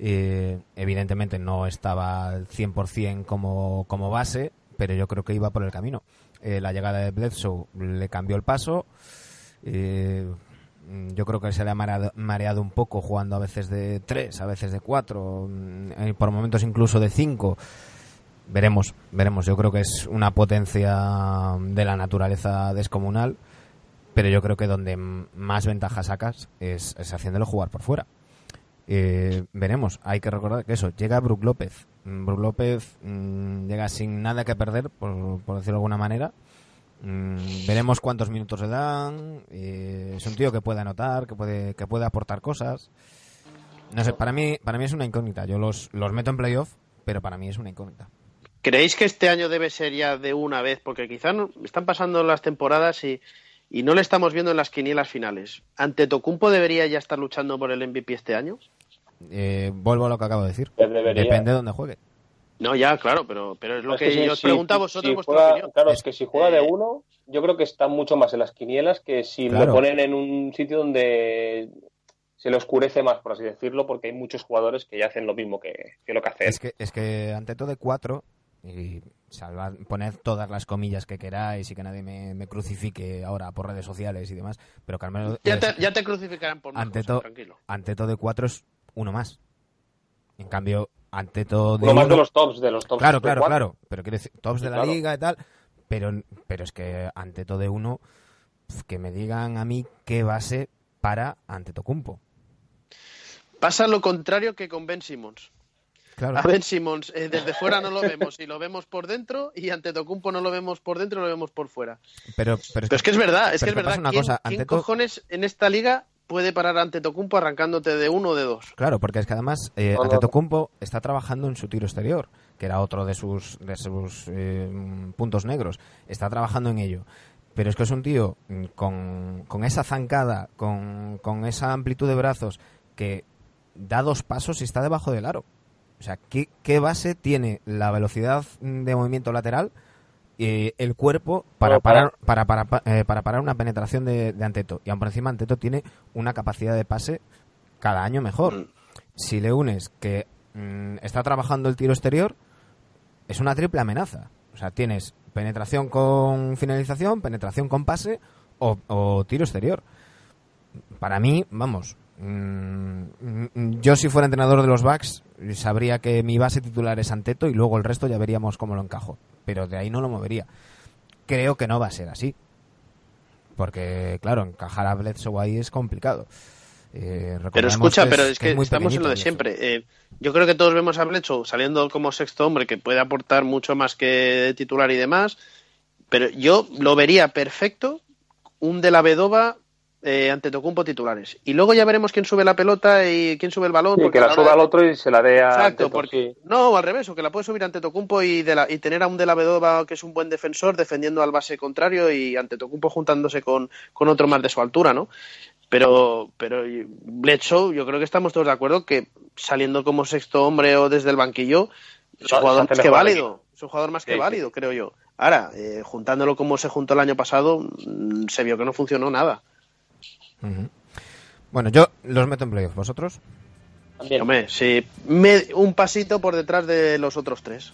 Speaker 1: Eh, evidentemente no estaba al 100% como, como base, pero yo creo que iba por el camino. Eh, la llegada de Bledsoe le cambió el paso. Eh, mm, yo creo que se le ha mareado, mareado un poco jugando a veces de 3, a veces de 4, por momentos incluso de 5. Veremos, veremos. Yo creo que es una potencia de la naturaleza descomunal, pero yo creo que donde más ventaja sacas es, es haciéndolo jugar por fuera. Eh, veremos. Hay que recordar que eso, llega Brook López. Mm, Brook López mm, llega sin nada que perder, por, por decirlo de alguna manera. Mm, veremos cuántos minutos le dan. eh, es un tío que puede anotar, que puede, que puede aportar cosas. No sé, para mí, para mí es una incógnita. Yo los, los meto en playoff, pero para mí es una incógnita.
Speaker 3: ¿Creéis que este año debe ser ya de una vez? Porque quizá no- están pasando las temporadas y, y no le estamos viendo en las quinielas finales. ¿Ante Tocumpo debería ya estar luchando por el MVP este año?
Speaker 1: Eh, vuelvo a lo que acabo de decir.
Speaker 2: Pues.
Speaker 1: Depende de dónde juegue.
Speaker 3: No, ya, claro, pero, pero es lo
Speaker 2: Es
Speaker 3: que,
Speaker 2: si-
Speaker 3: yo os
Speaker 2: si-
Speaker 3: pregunto a vosotros
Speaker 2: si
Speaker 3: vuestra
Speaker 2: juega-
Speaker 3: opinión.
Speaker 2: Claro,
Speaker 1: Es-
Speaker 2: es que si juega de uno, yo creo que está mucho más en las quinielas que si
Speaker 1: Claro.
Speaker 2: lo ponen en un sitio donde se le oscurece más, por así decirlo, porque hay muchos jugadores que ya hacen lo mismo que, que lo que hace.
Speaker 1: Es que, es que ante todo de cuatro, y salvad, poned todas las comillas que queráis y que nadie me, me crucifique ahora por redes sociales y demás, pero Carmelo
Speaker 3: Ya te, ya te crucificarán por
Speaker 1: ante,
Speaker 3: cosas,
Speaker 1: to-
Speaker 3: tranquilo.
Speaker 1: ante todo de cuatro es uno más. En cambio, ante todo de
Speaker 2: Uno más de los tops, de los tops.
Speaker 1: Claro,
Speaker 2: de
Speaker 1: claro,
Speaker 2: cuatro.
Speaker 1: claro. Pero quiero decir, tops de la
Speaker 2: Claro.
Speaker 1: liga y tal. Pero, pero es que ante todo de uno, que me digan a mí qué base para ante Tocumpo.
Speaker 3: Pasa lo contrario que con Ben Simmons.
Speaker 1: Claro.
Speaker 3: A Ben Simmons eh, desde fuera no lo vemos y lo vemos por dentro y ante Tocumpo no lo vemos por dentro y lo vemos por fuera.
Speaker 1: Pero, pero
Speaker 3: Pero es que es verdad, es que es verdad.
Speaker 1: una
Speaker 3: ¿Quién,
Speaker 1: cosa,
Speaker 3: quién
Speaker 1: ante
Speaker 3: cojones en esta liga puede parar ante Tocumpo arrancándote de uno o de dos?
Speaker 1: Claro, porque es que además eh,
Speaker 2: No, no.
Speaker 1: Antetokounmpo está trabajando en su tiro exterior, que era otro de sus, de sus eh, puntos negros. Está trabajando en ello. Pero es que es un tío mm, con, con esa zancada, con, con esa amplitud de brazos, que da dos pasos y está debajo del aro. O sea, ¿qué, qué base tiene la velocidad mm, de movimiento lateral y el cuerpo para parar, para, para, pa- eh, para parar una penetración de, de Anteto? Y aún por encima Anteto tiene una capacidad de pase cada año mejor.
Speaker 3: Mm.
Speaker 1: Si le unes que mm, está trabajando el tiro exterior, es una triple amenaza. O sea, tienes penetración con finalización, penetración con pase o, o tiro exterior. Para mí, vamos, yo si fuera entrenador de los Bucks sabría que mi base titular es Anteto y luego el resto ya veríamos cómo lo encajo. Pero de ahí no lo movería. Creo que no va a ser así. Porque, claro, encajar a Bledsoe ahí es complicado. Eh,
Speaker 3: Pero escucha, pero
Speaker 1: es-
Speaker 3: que estamos en lo de siempre. Eh, yo creo que todos vemos a Bledsoe saliendo como sexto hombre, que puede aportar mucho más que titular y demás. Pero yo lo vería perfecto un de la Vedova eh, ante Tocumpo titulares. Y luego ya veremos quién sube la pelota y quién sube el balón.
Speaker 2: Sí,
Speaker 3: porque
Speaker 2: que la suba al otro y se la dé a
Speaker 3: Exacto, porque
Speaker 2: sí.
Speaker 3: no, al revés, o que la puede subir ante Tocumpo y, de la, y tener a un de la Vedova que es un buen defensor defendiendo al base contrario y ante Tocumpo juntándose con, con otro más de su altura, ¿no? Pero, pero Bledsoe, yo creo que estamos todos de acuerdo que saliendo como sexto hombre o desde el banquillo, es un jugador más que válido. Es un jugador más que
Speaker 2: Sí,
Speaker 3: válido, creo yo. Ahora, eh, juntándolo como se juntó el año pasado, mm, se vio que no funcionó nada.
Speaker 1: Bueno, yo los meto en playoff. ¿Vosotros?
Speaker 2: También.
Speaker 3: Hombre, sí, me- un pasito por detrás de los otros tres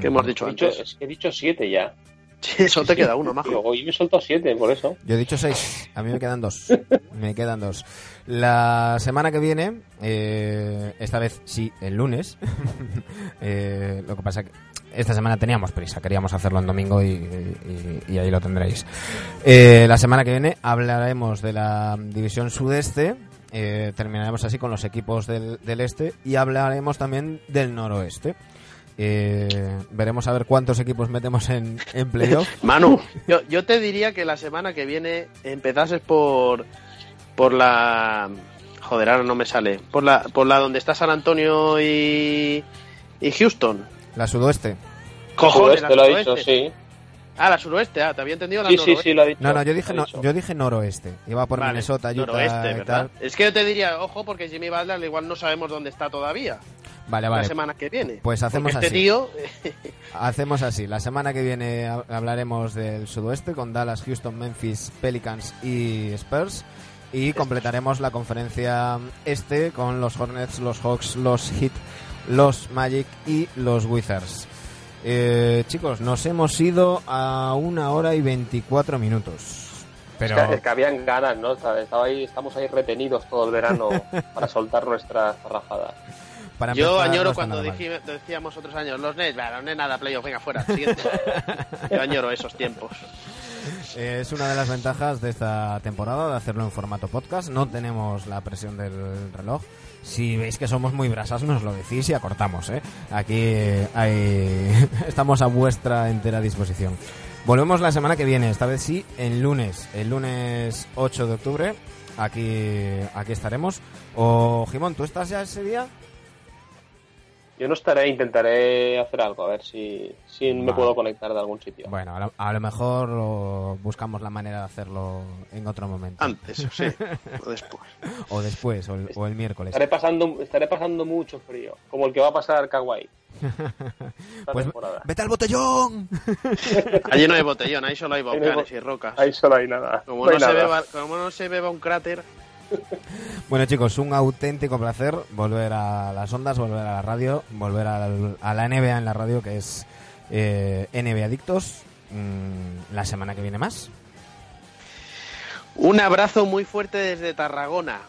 Speaker 3: que hemos dicho
Speaker 2: He dicho-
Speaker 3: antes.
Speaker 2: es que he dicho siete ya.
Speaker 3: Sí, eso te queda uno, majo.
Speaker 2: Hoy me he soltado siete, por eso.
Speaker 1: Yo he dicho seis. A mí me quedan dos. Me quedan dos. La semana que viene, eh, esta vez sí, el lunes. eh, lo que pasa que esta semana teníamos prisa. Queríamos hacerlo en domingo y, y- y ahí lo tendréis. Eh, la semana que viene hablaremos de la división sudeste. eh, terminaremos así con los equipos del, del este y hablaremos también del noroeste. Eh, veremos a ver cuántos equipos metemos en, en playoff.
Speaker 3: Manu, yo, yo te diría que la semana que viene empezases por por la joder, ahora no me sale, por la por la donde está San Antonio y y Houston.
Speaker 1: La sudoeste.
Speaker 3: Cojones, la
Speaker 2: Sudoeste lo ha dicho, sí.
Speaker 3: Ah, la suroeste, ah, te había entendido la
Speaker 2: Sí, sí,
Speaker 3: noroeste.
Speaker 2: sí, lo ha dicho.
Speaker 1: No, no, yo dije, no, yo dije noroeste. Iba por
Speaker 3: Vale,
Speaker 1: Minnesota, Utah
Speaker 3: noroeste,
Speaker 1: y
Speaker 3: ¿verdad?
Speaker 1: tal.
Speaker 3: Es que yo te diría, ojo, porque Jimmy Butler igual no sabemos dónde está todavía
Speaker 1: Vale,
Speaker 3: la
Speaker 1: vale.
Speaker 3: semana que viene.
Speaker 1: Pues hacemos
Speaker 3: Porque este
Speaker 1: así.
Speaker 3: tío,
Speaker 1: Hacemos así. La semana que viene hab- hablaremos del sudoeste con Dallas, Houston, Memphis, Pelicans y Spurs. Y completaremos la conferencia este con los Hornets, los Hawks, los Heat, los Magic y los Wizards. Eh, chicos, nos hemos ido a una hora y 24 minutos. Pero
Speaker 2: Es que, es que habían ganas, ¿no? Estaba ahí, estamos ahí retenidos todo el verano para soltar nuestras parrafadas.
Speaker 1: para
Speaker 3: yo
Speaker 1: no
Speaker 3: añoro cuando dije- decíamos otros años, los Nets, bueno, los Nets nada, playoff, venga, fuera, siguiente. yo añoro esos tiempos.
Speaker 1: Eh, es una de las ventajas de esta temporada de hacerlo en formato podcast. No tenemos la presión del reloj. Si veis que somos muy brasas, nos lo decís y acortamos. ¿eh? Aquí eh, hay- estamos a vuestra entera disposición. Volvemos la semana que viene, esta vez sí, el lunes. El lunes 8 de octubre. Aquí, aquí estaremos. O, Jimón, ¿tú estás ya ese día?
Speaker 2: Yo no estaré, intentaré hacer algo, a ver si, si me
Speaker 1: Vale.
Speaker 2: puedo conectar de algún sitio.
Speaker 1: Bueno, a lo, a lo mejor lo- buscamos la manera de hacerlo en otro momento.
Speaker 3: Antes, sí, o después.
Speaker 1: O después, o el, o el miércoles.
Speaker 2: Estaré pasando, estaré pasando mucho frío, como el que va a pasar Kawaii.
Speaker 1: Pues
Speaker 2: temporada.
Speaker 1: vete al botellón.
Speaker 3: Allí no hay botellón, ahí solo hay
Speaker 2: no hay
Speaker 3: volcanes y rocas.
Speaker 2: Ahí solo hay nada.
Speaker 3: Como
Speaker 2: No
Speaker 3: no,
Speaker 2: hay
Speaker 3: se
Speaker 2: nada.
Speaker 3: beba, como no se beba un cráter,
Speaker 1: Bueno chicos, un auténtico placer volver a las ondas, volver a la radio, volver al- a la NBA en la radio que es eh, NBA Adictos. Mm, la semana que viene más.
Speaker 3: un abrazo muy fuerte desde Tarragona.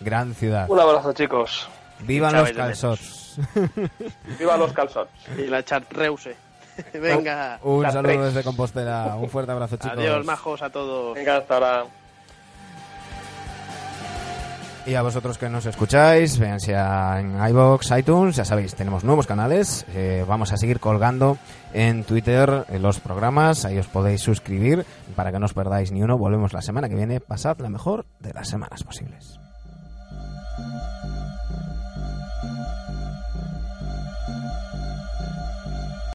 Speaker 1: Gran ciudad.
Speaker 2: Un abrazo, chicos.
Speaker 1: Vivan los calzots.
Speaker 2: Viva los calzots.
Speaker 3: Y la chartreuse. Venga.
Speaker 1: Un saludo
Speaker 2: tres.
Speaker 1: desde Compostela. Un fuerte abrazo chicos.
Speaker 3: Adiós, majos a todos.
Speaker 2: Venga, hasta ahora.
Speaker 1: Y a vosotros que nos escucháis, vean sea en iBox, iTunes, ya sabéis, tenemos nuevos canales. eh, vamos a seguir colgando en Twitter los programas, ahí os podéis suscribir para que no os perdáis ni uno. Volvemos la semana que viene. Pasad la mejor de las semanas posibles.